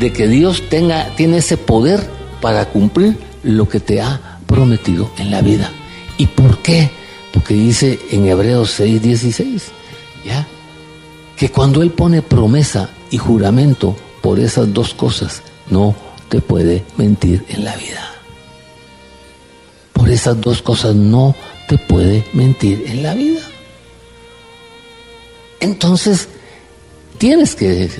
[SPEAKER 5] de que Dios tenga, tiene ese poder para cumplir lo que te ha prometido en la vida. ¿Y por qué? Porque dice en Hebreos 6, 16, ¿ya? Que cuando Él pone promesa y juramento por esas dos cosas, no te puede mentir en la vida por esas dos cosas no te puede mentir en la vida. Entonces, tienes que,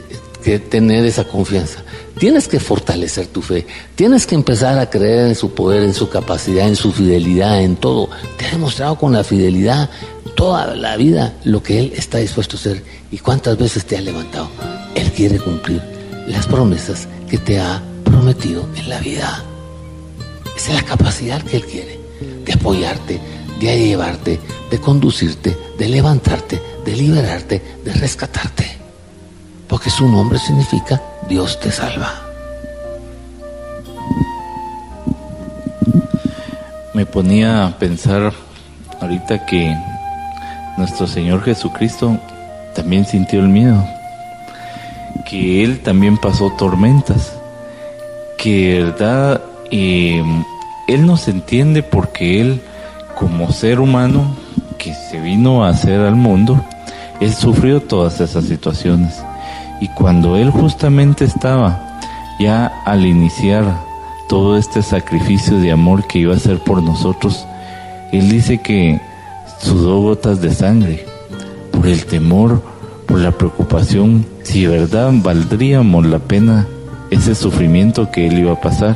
[SPEAKER 5] tener esa confianza, tienes que fortalecer tu fe, tienes que empezar a creer en su poder, en su capacidad, en su fidelidad, en todo. Te ha demostrado con la fidelidad toda la vida lo que Él está dispuesto a hacer y cuántas veces te ha levantado. Él quiere cumplir las promesas que te ha prometido en la vida. Esa es la capacidad que Él quiere, de apoyarte, de llevarte, de conducirte, de levantarte, de liberarte, de rescatarte. Porque su nombre significa Dios te salva.
[SPEAKER 6] Me ponía a pensar ahorita que nuestro Señor Jesucristo también sintió el miedo, que Él también pasó tormentas, que verdad y Él nos entiende porque Él, como ser humano que se vino a hacer al mundo, Él sufrió todas esas situaciones. Y cuando Él justamente estaba ya al iniciar todo este sacrificio de amor que iba a hacer por nosotros, Él dice que sudó gotas de sangre por el temor, por la preocupación, si verdad valdríamos la pena ese sufrimiento que Él iba a pasar.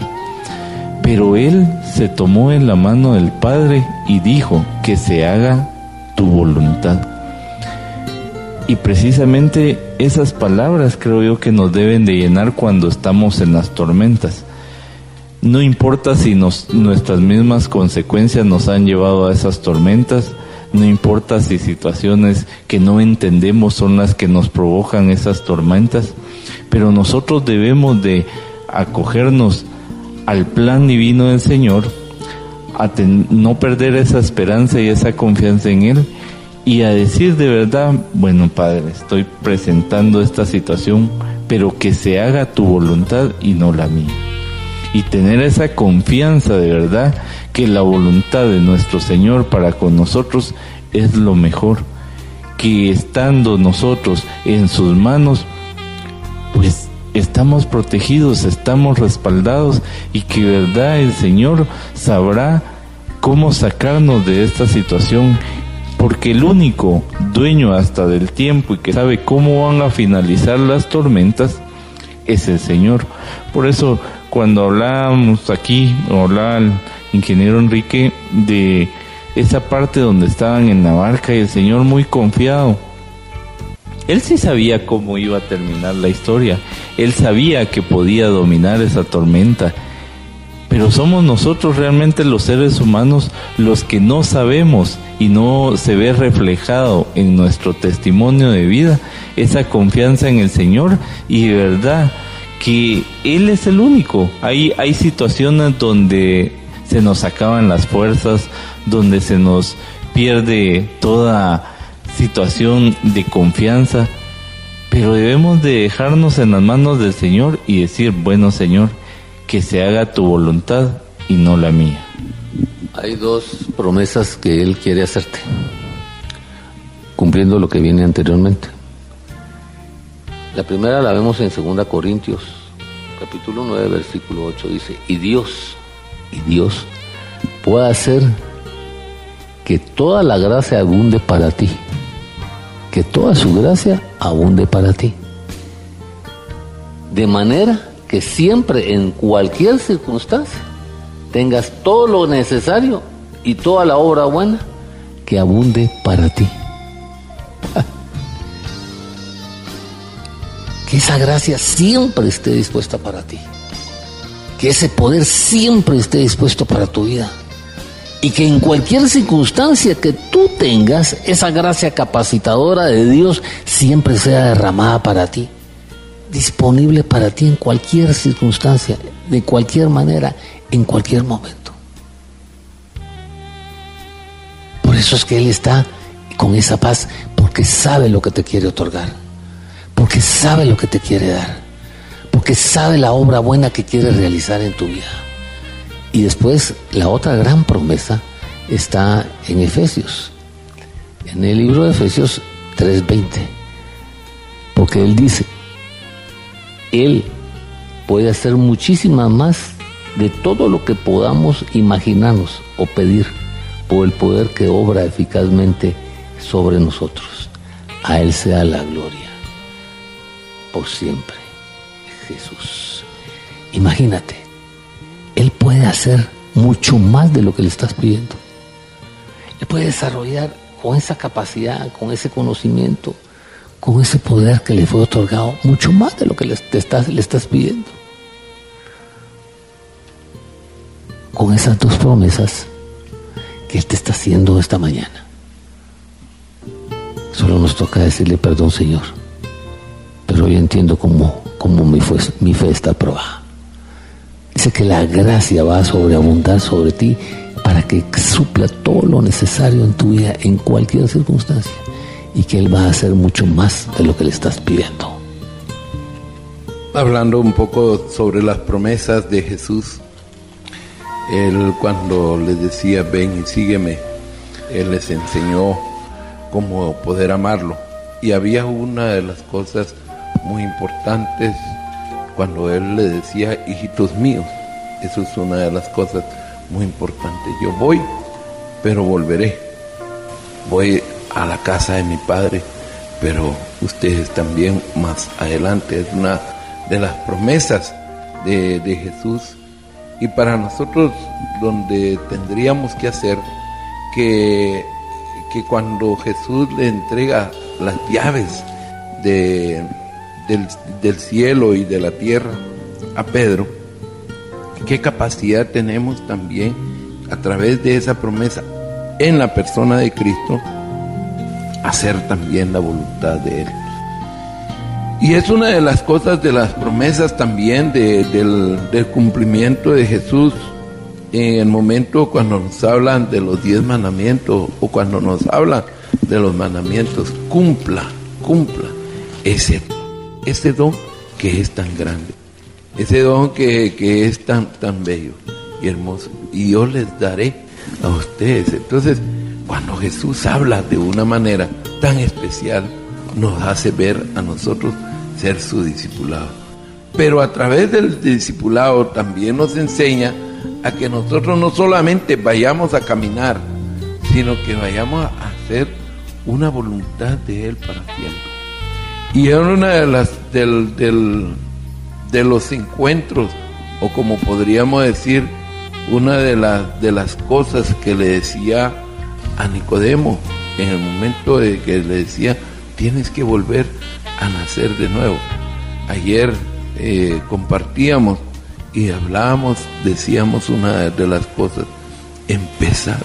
[SPEAKER 6] Pero él se tomó en la mano del Padre y dijo que se haga tu voluntad. Y precisamente esas palabras creo yo que nos deben de llenar cuando estamos en las tormentas. No importa si nuestras mismas consecuencias nos han llevado a esas tormentas, no importa si situaciones que no entendemos son las que nos provocan esas tormentas, pero nosotros debemos de acogernos al plan divino del Señor, no perder esa esperanza y esa confianza en Él y a decir de verdad, bueno Padre, estoy presentando esta situación, pero que se haga tu voluntad y no la mía. Y tener esa confianza de verdad que la voluntad de nuestro Señor para con nosotros es lo mejor, que estando nosotros en sus manos, pues estamos protegidos, estamos respaldados y que verdad el Señor sabrá cómo sacarnos de esta situación porque el único dueño hasta del tiempo y que sabe cómo van a finalizar las tormentas es el Señor. Por eso cuando hablábamos aquí, hablaba el ingeniero Enrique de esa parte donde estaban en la barca y el Señor muy confiado. Él sí sabía cómo iba a terminar la historia, él sabía que podía dominar esa tormenta, pero somos nosotros realmente los seres humanos los que no sabemos y no se ve reflejado en nuestro testimonio de vida esa confianza en el Señor y de verdad que Él es el único. Hay, hay situaciones donde se nos acaban las fuerzas, donde se nos pierde toda situación de confianza, pero debemos de dejarnos en las manos del Señor y decir, bueno Señor, que se haga tu voluntad y no la mía.
[SPEAKER 5] Hay dos promesas que Él quiere hacerte, cumpliendo lo que viene anteriormente. La primera la vemos en 2 Corintios, capítulo 9, versículo 8, dice, y Dios, y Dios puede hacer que toda la gracia abunde para ti, que toda su gracia abunde para ti. De manera que siempre, en cualquier circunstancia, tengas todo lo necesario y toda la obra buena que abunde para ti. [LAUGHS] que esa gracia siempre esté dispuesta para ti. Que ese poder siempre esté dispuesto para tu vida. Y que en cualquier circunstancia que tú tengas, esa gracia capacitadora de Dios siempre sea derramada para ti. Disponible para ti en cualquier circunstancia, de cualquier manera, en cualquier momento. Por eso es que Él está con esa paz, porque sabe lo que te quiere otorgar, porque sabe lo que te quiere dar, porque sabe la obra buena que quiere realizar en tu vida. Y después la otra gran promesa está en Efesios, en el libro de Efesios 3:20, porque Él dice, Él puede hacer muchísimas más de todo lo que podamos imaginarnos o pedir por el poder que obra eficazmente sobre nosotros. A Él sea la gloria por siempre. Jesús. Imagínate, puede hacer mucho más de lo que le estás pidiendo. Él puede desarrollar con esa capacidad, con ese conocimiento, con ese poder que le fue otorgado, mucho más de lo que le, estás, le estás pidiendo. con esas dos promesas que Él te está haciendo esta mañana. Solo nos toca decirle perdón, Señor. Pero hoy entiendo cómo, cómo mi, fe, mi fe está probada. Dice que la gracia va a sobreabundar sobre ti para que supla todo lo necesario en tu vida en cualquier circunstancia y que Él va a hacer mucho más de lo que le estás pidiendo.
[SPEAKER 4] Hablando un poco sobre las promesas de Jesús, él cuando les decía, ven y sígueme, Él les enseñó cómo poder amarlo. Y había una de las cosas muy importantes cuando Él le decía, hijitos míos. Eso es una de las cosas muy importantes. Yo voy, pero volveré. Voy a la casa de mi Padre, pero ustedes también más adelante. Es una de las promesas de, de Jesús y para nosotros donde tendríamos que hacer que, que cuando Jesús le entrega las llaves de, del, del cielo y de la tierra a Pedro, qué capacidad tenemos también a través de esa promesa en la persona de Cristo hacer también la voluntad de Él. Y es una de las cosas de las promesas también del, cumplimiento de Jesús en el momento cuando nos hablan de los diez mandamientos o cuando nos hablan de los mandamientos, cumpla, cumpla ese, ese don que es tan grande, ese don que, es tan, tan bello. y hermoso, y yo les daré a ustedes. Entonces, cuando Jesús habla de una manera tan especial, nos hace ver a nosotros ser su discipulado. Pero a través del discipulado también nos enseña a que nosotros no solamente vayamos a caminar, sino que vayamos a hacer una voluntad de Él para siempre. Y era una de las del, de los encuentros, o como podríamos decir, una de, las de las cosas que le decía a Nicodemo en el momento de que le decía, tienes que volver a nacer de nuevo. Ayer eh, compartíamos y hablábamos, decíamos una de las cosas, empezar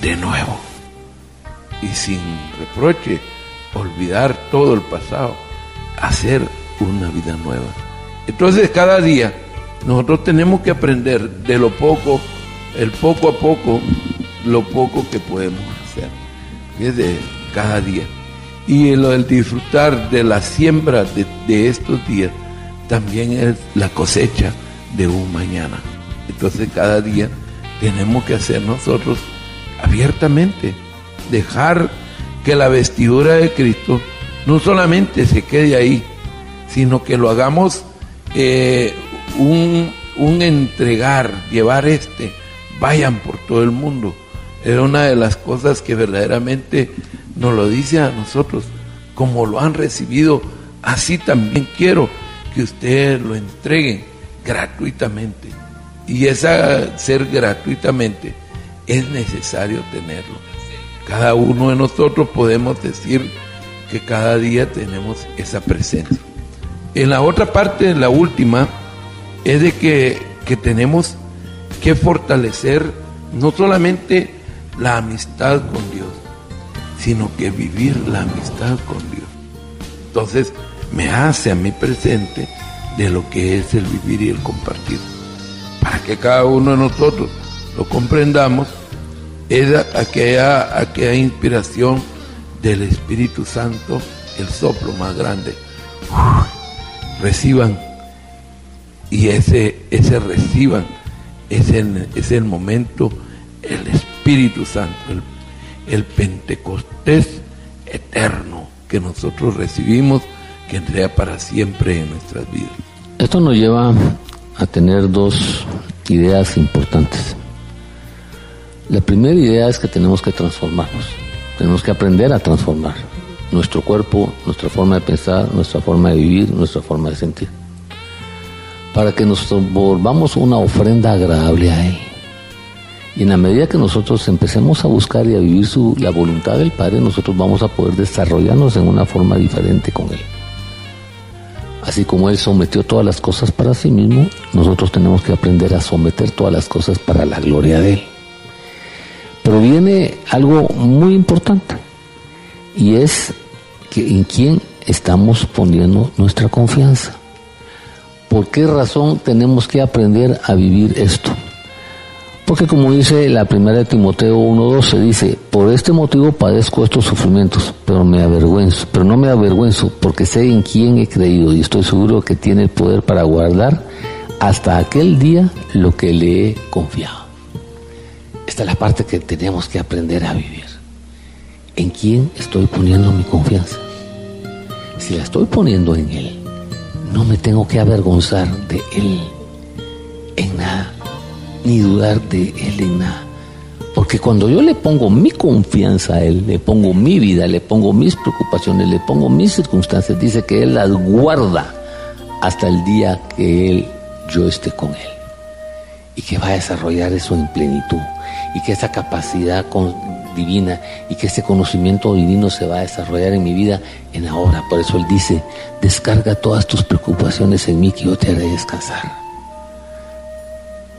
[SPEAKER 4] de nuevo y sin reproche, olvidar todo el pasado, hacer una vida nueva. Entonces cada día nosotros tenemos que aprender de lo poco, el poco a poco, lo poco que podemos hacer. de cada día. Y lo del disfrutar de la siembra de, de estos días también es la cosecha de un mañana. Entonces cada día tenemos que hacer nosotros abiertamente, dejar que la vestidura de Cristo no solamente se quede ahí, sino que lo hagamos eh, un, un, entregar, llevar este, vayan por todo el mundo. Es una de las cosas que verdaderamente nos lo dice a nosotros, como lo han recibido, así también quiero que ustedes lo entreguen gratuitamente. Y esa ser gratuitamente es necesario tenerlo. Cada uno de nosotros podemos decir que cada día tenemos esa presencia. En la otra parte, la última, es de que, que tenemos que fortalecer no solamente la amistad con Dios, sino que vivir la amistad con Dios. Entonces, me hace a mí presente de lo que es el vivir y el compartir. Para que cada uno de nosotros lo comprendamos, es aquella, aquella inspiración del Espíritu Santo, el soplo más grande reciban y ese, ese reciban es el, es el momento, el Espíritu Santo, el, el Pentecostés eterno que nosotros recibimos, que entrega para siempre en nuestras vidas.
[SPEAKER 5] Esto nos lleva a tener dos ideas importantes. La primera idea es que tenemos que transformarnos, tenemos que aprender a transformar nuestro cuerpo, nuestra forma de pensar, nuestra forma de vivir, nuestra forma de sentir. Para que nos volvamos una ofrenda agradable a Él. Y en la medida que nosotros empecemos a buscar y a vivir su, la voluntad del Padre, nosotros vamos a poder desarrollarnos en una forma diferente con Él. Así como Él sometió todas las cosas para sí mismo, nosotros tenemos que aprender a someter todas las cosas para la gloria de Él. Pero viene algo muy importante y es que en quién estamos poniendo nuestra confianza. ¿Por qué razón tenemos que aprender a vivir esto? Porque como dice la primera de Timoteo 1.12, dice, por este motivo padezco estos sufrimientos, pero me avergüenzo, pero no me avergüenzo porque sé en quién he creído y estoy seguro que tiene el poder para guardar hasta aquel día lo que le he confiado. Esta es la parte que tenemos que aprender a vivir. ¿En quién estoy poniendo mi confianza? Si la estoy poniendo en Él, no me tengo que avergonzar de Él en nada, ni dudar de Él en nada. Porque cuando yo le pongo mi confianza a Él, le pongo mi vida, le pongo mis preocupaciones, le pongo mis circunstancias, dice que Él las guarda hasta el día que Él, yo esté con Él. Y que va a desarrollar eso en plenitud. Y que esa capacidad divina y que ese conocimiento divino se va a desarrollar en mi vida en ahora. Por eso Él dice, descarga todas tus preocupaciones en mí que yo te haré descansar.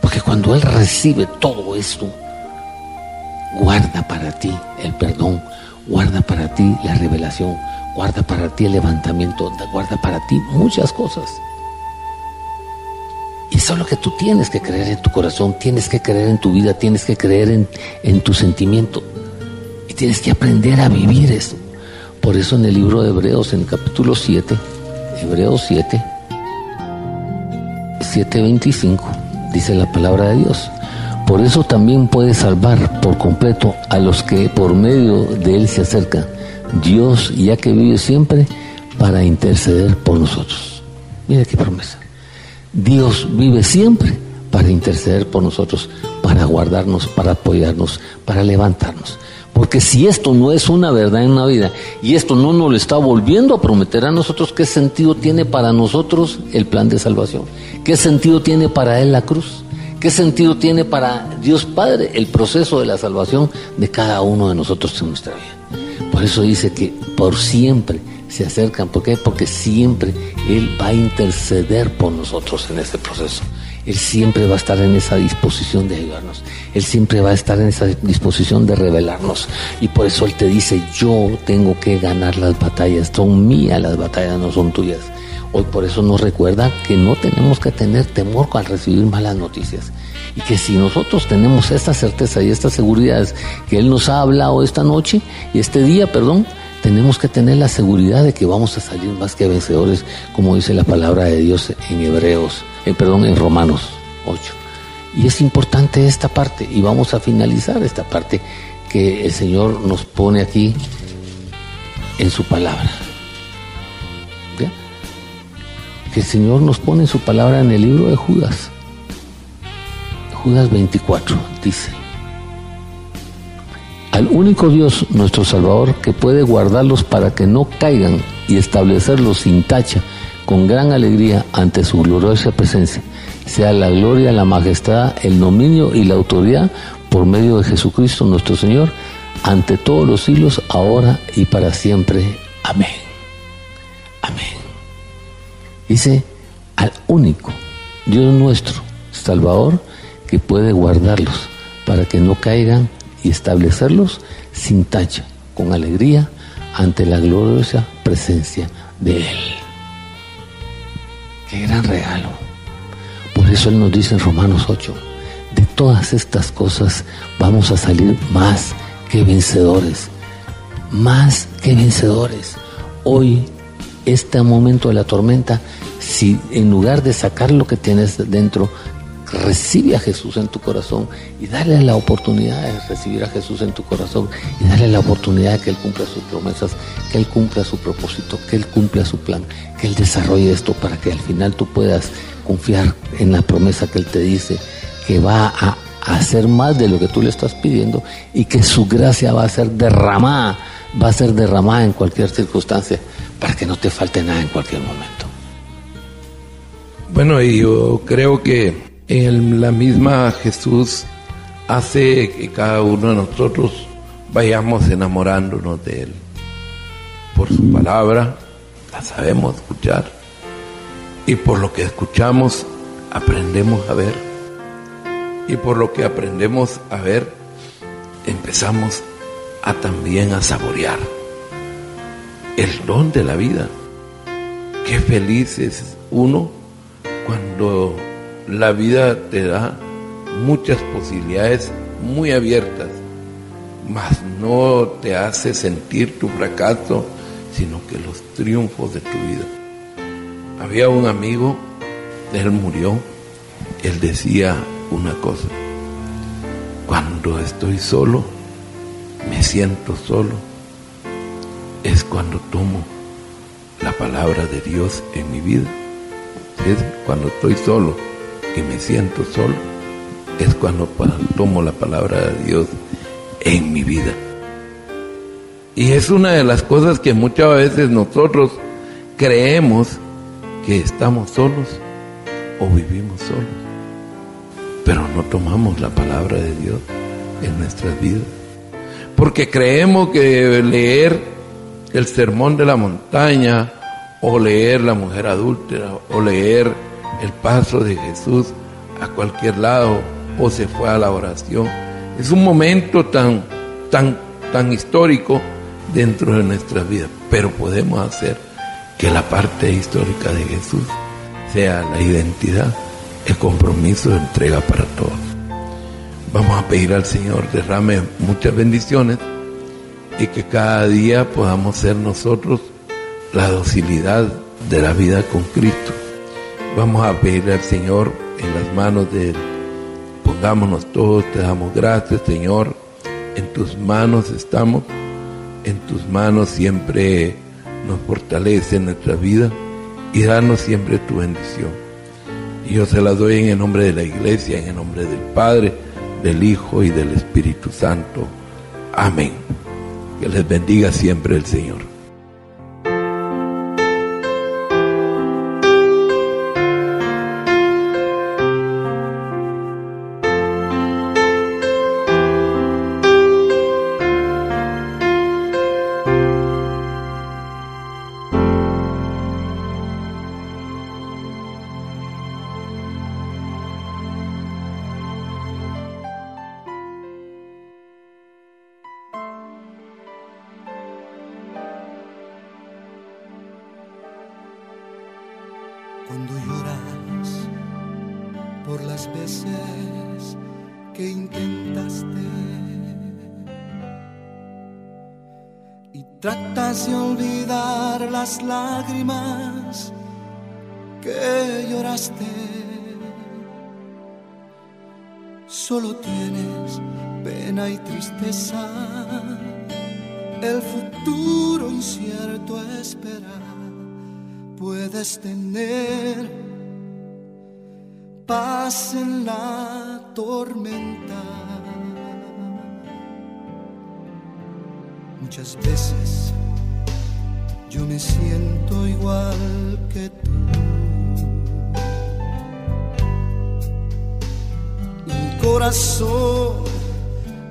[SPEAKER 5] Porque cuando Él recibe todo esto, guarda para ti el perdón, guarda para ti la revelación, guarda para ti el levantamiento, guarda para ti muchas cosas. Y eso es que tú tienes que creer en tu corazón, tienes que creer en tu vida, tienes que creer en, en tu sentimiento tienes que aprender a vivir eso. Por eso en el libro de Hebreos, en el capítulo 7, Hebreos 7, 7.25, dice la palabra de Dios. por eso también puede salvar por completo a los que por medio de Él se acercan. Dios, ya que vive siempre, para interceder por nosotros. Mira qué promesa. Dios vive siempre para interceder por nosotros, para guardarnos, para apoyarnos, para levantarnos. Porque si esto no es una verdad en la vida y esto no nos lo está volviendo a prometer a nosotros, ¿qué sentido tiene para nosotros el plan de salvación? ¿Qué sentido tiene para Él la cruz? ¿Qué sentido tiene para Dios Padre el proceso de la salvación de cada uno de nosotros en nuestra vida? Por eso dice que por siempre se acercan. ¿Por qué? Porque siempre Él va a interceder por nosotros en este proceso. Él siempre va a estar en esa disposición de ayudarnos. Él siempre va a estar en esa disposición de revelarnos. Y por eso Él te dice, yo tengo que ganar las batallas. Son mías las batallas, no son tuyas. Hoy por eso nos recuerda que no tenemos que tener temor al recibir malas noticias. Y que si nosotros tenemos esta certeza y esta seguridad que Él nos ha hablado esta noche y este día, perdón, tenemos que tener la seguridad de que vamos a salir más que vencedores, como dice la palabra de Dios en Hebreos, eh, perdón, en Romanos 8. Y es importante esta parte, y vamos a finalizar esta parte que el Señor nos pone aquí en su palabra. Que el Señor nos pone en su palabra en el libro de Judas. Judas 24 dice al único Dios, nuestro Salvador, que puede guardarlos para que no caigan y establecerlos sin tacha, con gran alegría ante su gloriosa presencia, sea la gloria, la majestad, el dominio y la autoridad por medio de Jesucristo nuestro Señor, ante todos los siglos, ahora y para siempre. Amén. Amén. Dice al único Dios nuestro, Salvador, que puede guardarlos para que no caigan y establecerlos sin tacha, con alegría, ante la gloriosa presencia de Él. Qué gran regalo. Por eso Él nos dice en Romanos 8, de todas estas cosas vamos a salir más que vencedores, más que vencedores. Hoy, este momento de la tormenta, si en lugar de sacar lo que tienes dentro, recibe a Jesús en tu corazón y dale la oportunidad de recibir a Jesús en tu corazón y dale la oportunidad de que Él cumpla sus promesas, que Él cumpla su propósito, que Él cumpla su plan, que Él desarrolle esto para que al final tú puedas confiar en la promesa que Él te dice, que va a hacer más de lo que tú le estás pidiendo y que su gracia va a ser derramada, va a ser derramada en cualquier circunstancia para que no te falte nada en cualquier momento.
[SPEAKER 4] Bueno, y yo creo que en la misma Jesús hace que cada uno de nosotros vayamos enamorándonos de Él. Por su palabra la sabemos escuchar y por lo que escuchamos aprendemos a ver y por lo que aprendemos a ver empezamos a también a saborear el don de la vida. Qué feliz es uno cuando la vida te da muchas posibilidades muy abiertas, mas no te hace sentir tu fracaso, sino que los triunfos de tu vida. Había un amigo, él murió, él decía una cosa, cuando estoy solo, me siento solo, es cuando tomo la palabra de Dios en mi vida, es cuando estoy solo me siento solo, es cuando tomo la palabra de Dios en mi vida. Y es una de las cosas que muchas veces nosotros creemos que estamos solos o vivimos solos, pero no tomamos la palabra de Dios en nuestras vidas. Porque creemos que leer el sermón de la montaña o leer la mujer adúltera o leer el paso de Jesús a cualquier lado o se fue a la oración. Es un momento tan, tan, tan histórico dentro de nuestra vida, pero podemos hacer que la parte histórica de Jesús sea la identidad, el compromiso de entrega para todos. Vamos a pedir al Señor derrame muchas bendiciones y que cada día podamos ser nosotros la docilidad de la vida con Cristo Vamos a pedir al Señor en las manos de Él. Dispongámonos todos, te damos gracias, Señor. En tus manos estamos, en tus manos siempre nos fortalece nuestra vida y danos siempre tu bendición. Y yo se la doy en el nombre de la iglesia, en el nombre del Padre, del Hijo y del Espíritu Santo. Amén. Que les bendiga siempre el Señor.
[SPEAKER 2] Y tristeza, el futuro incierto esperar puedes tener paz en la tormenta. Muchas veces yo me siento igual que tú. Corazón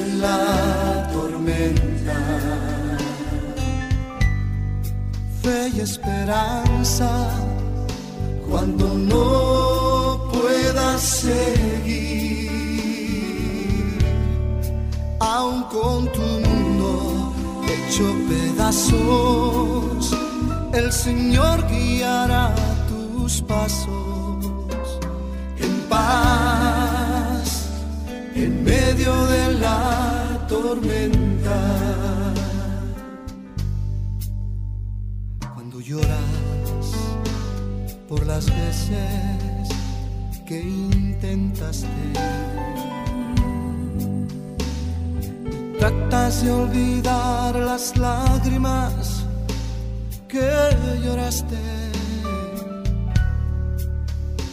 [SPEAKER 2] en la tormenta. Fe y esperanza cuando no puedas seguir, aun con tu mundo hecho pedazos, el Señor guiará tus pasos en paz en medio de la tormenta. lloras por las veces que intentaste. Tratas de olvidar las lágrimas que lloraste.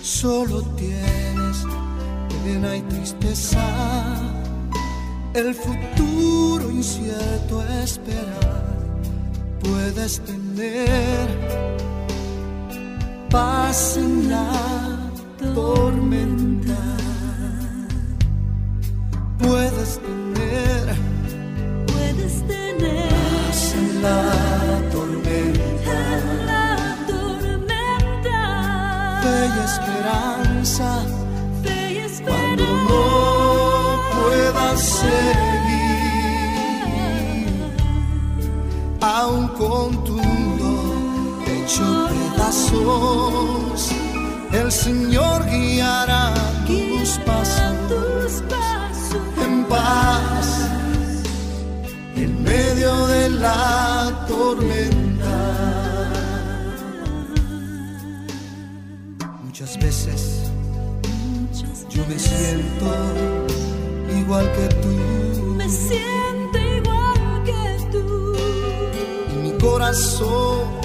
[SPEAKER 2] Solo tienes pena y tristeza, el futuro incierto esperar. Puedes tener paz en la tormenta. El Señor guiará tus pasos
[SPEAKER 7] tus pasos
[SPEAKER 2] en paz en medio de la tormenta. Muchas veces yo me siento igual que tú
[SPEAKER 7] me siento igual que tú.
[SPEAKER 2] y mi corazón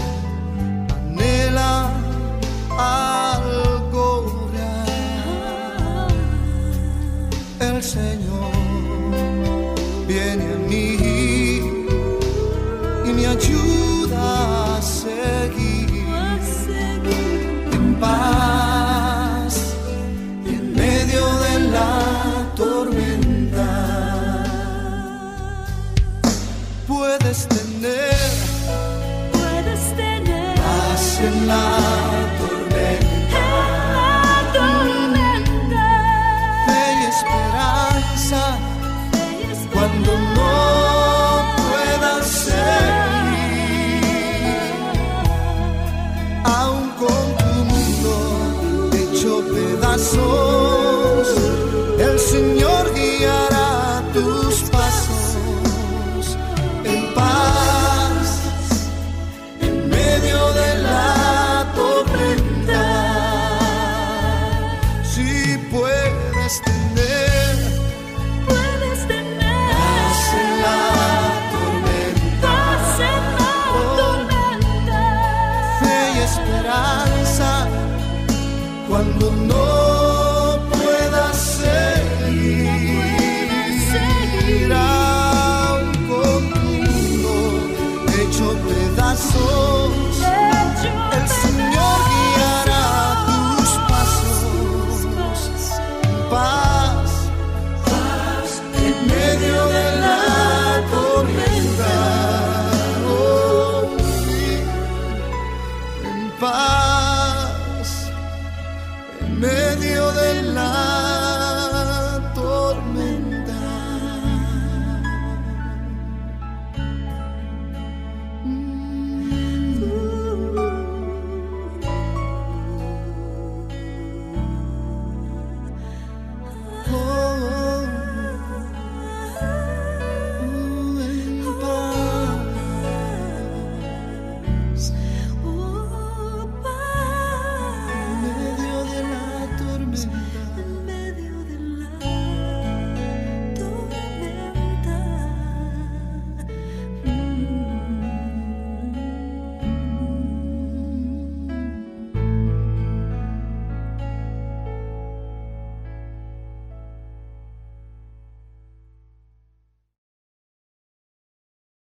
[SPEAKER 2] El Señor aún con tu mundo hecho pedazos.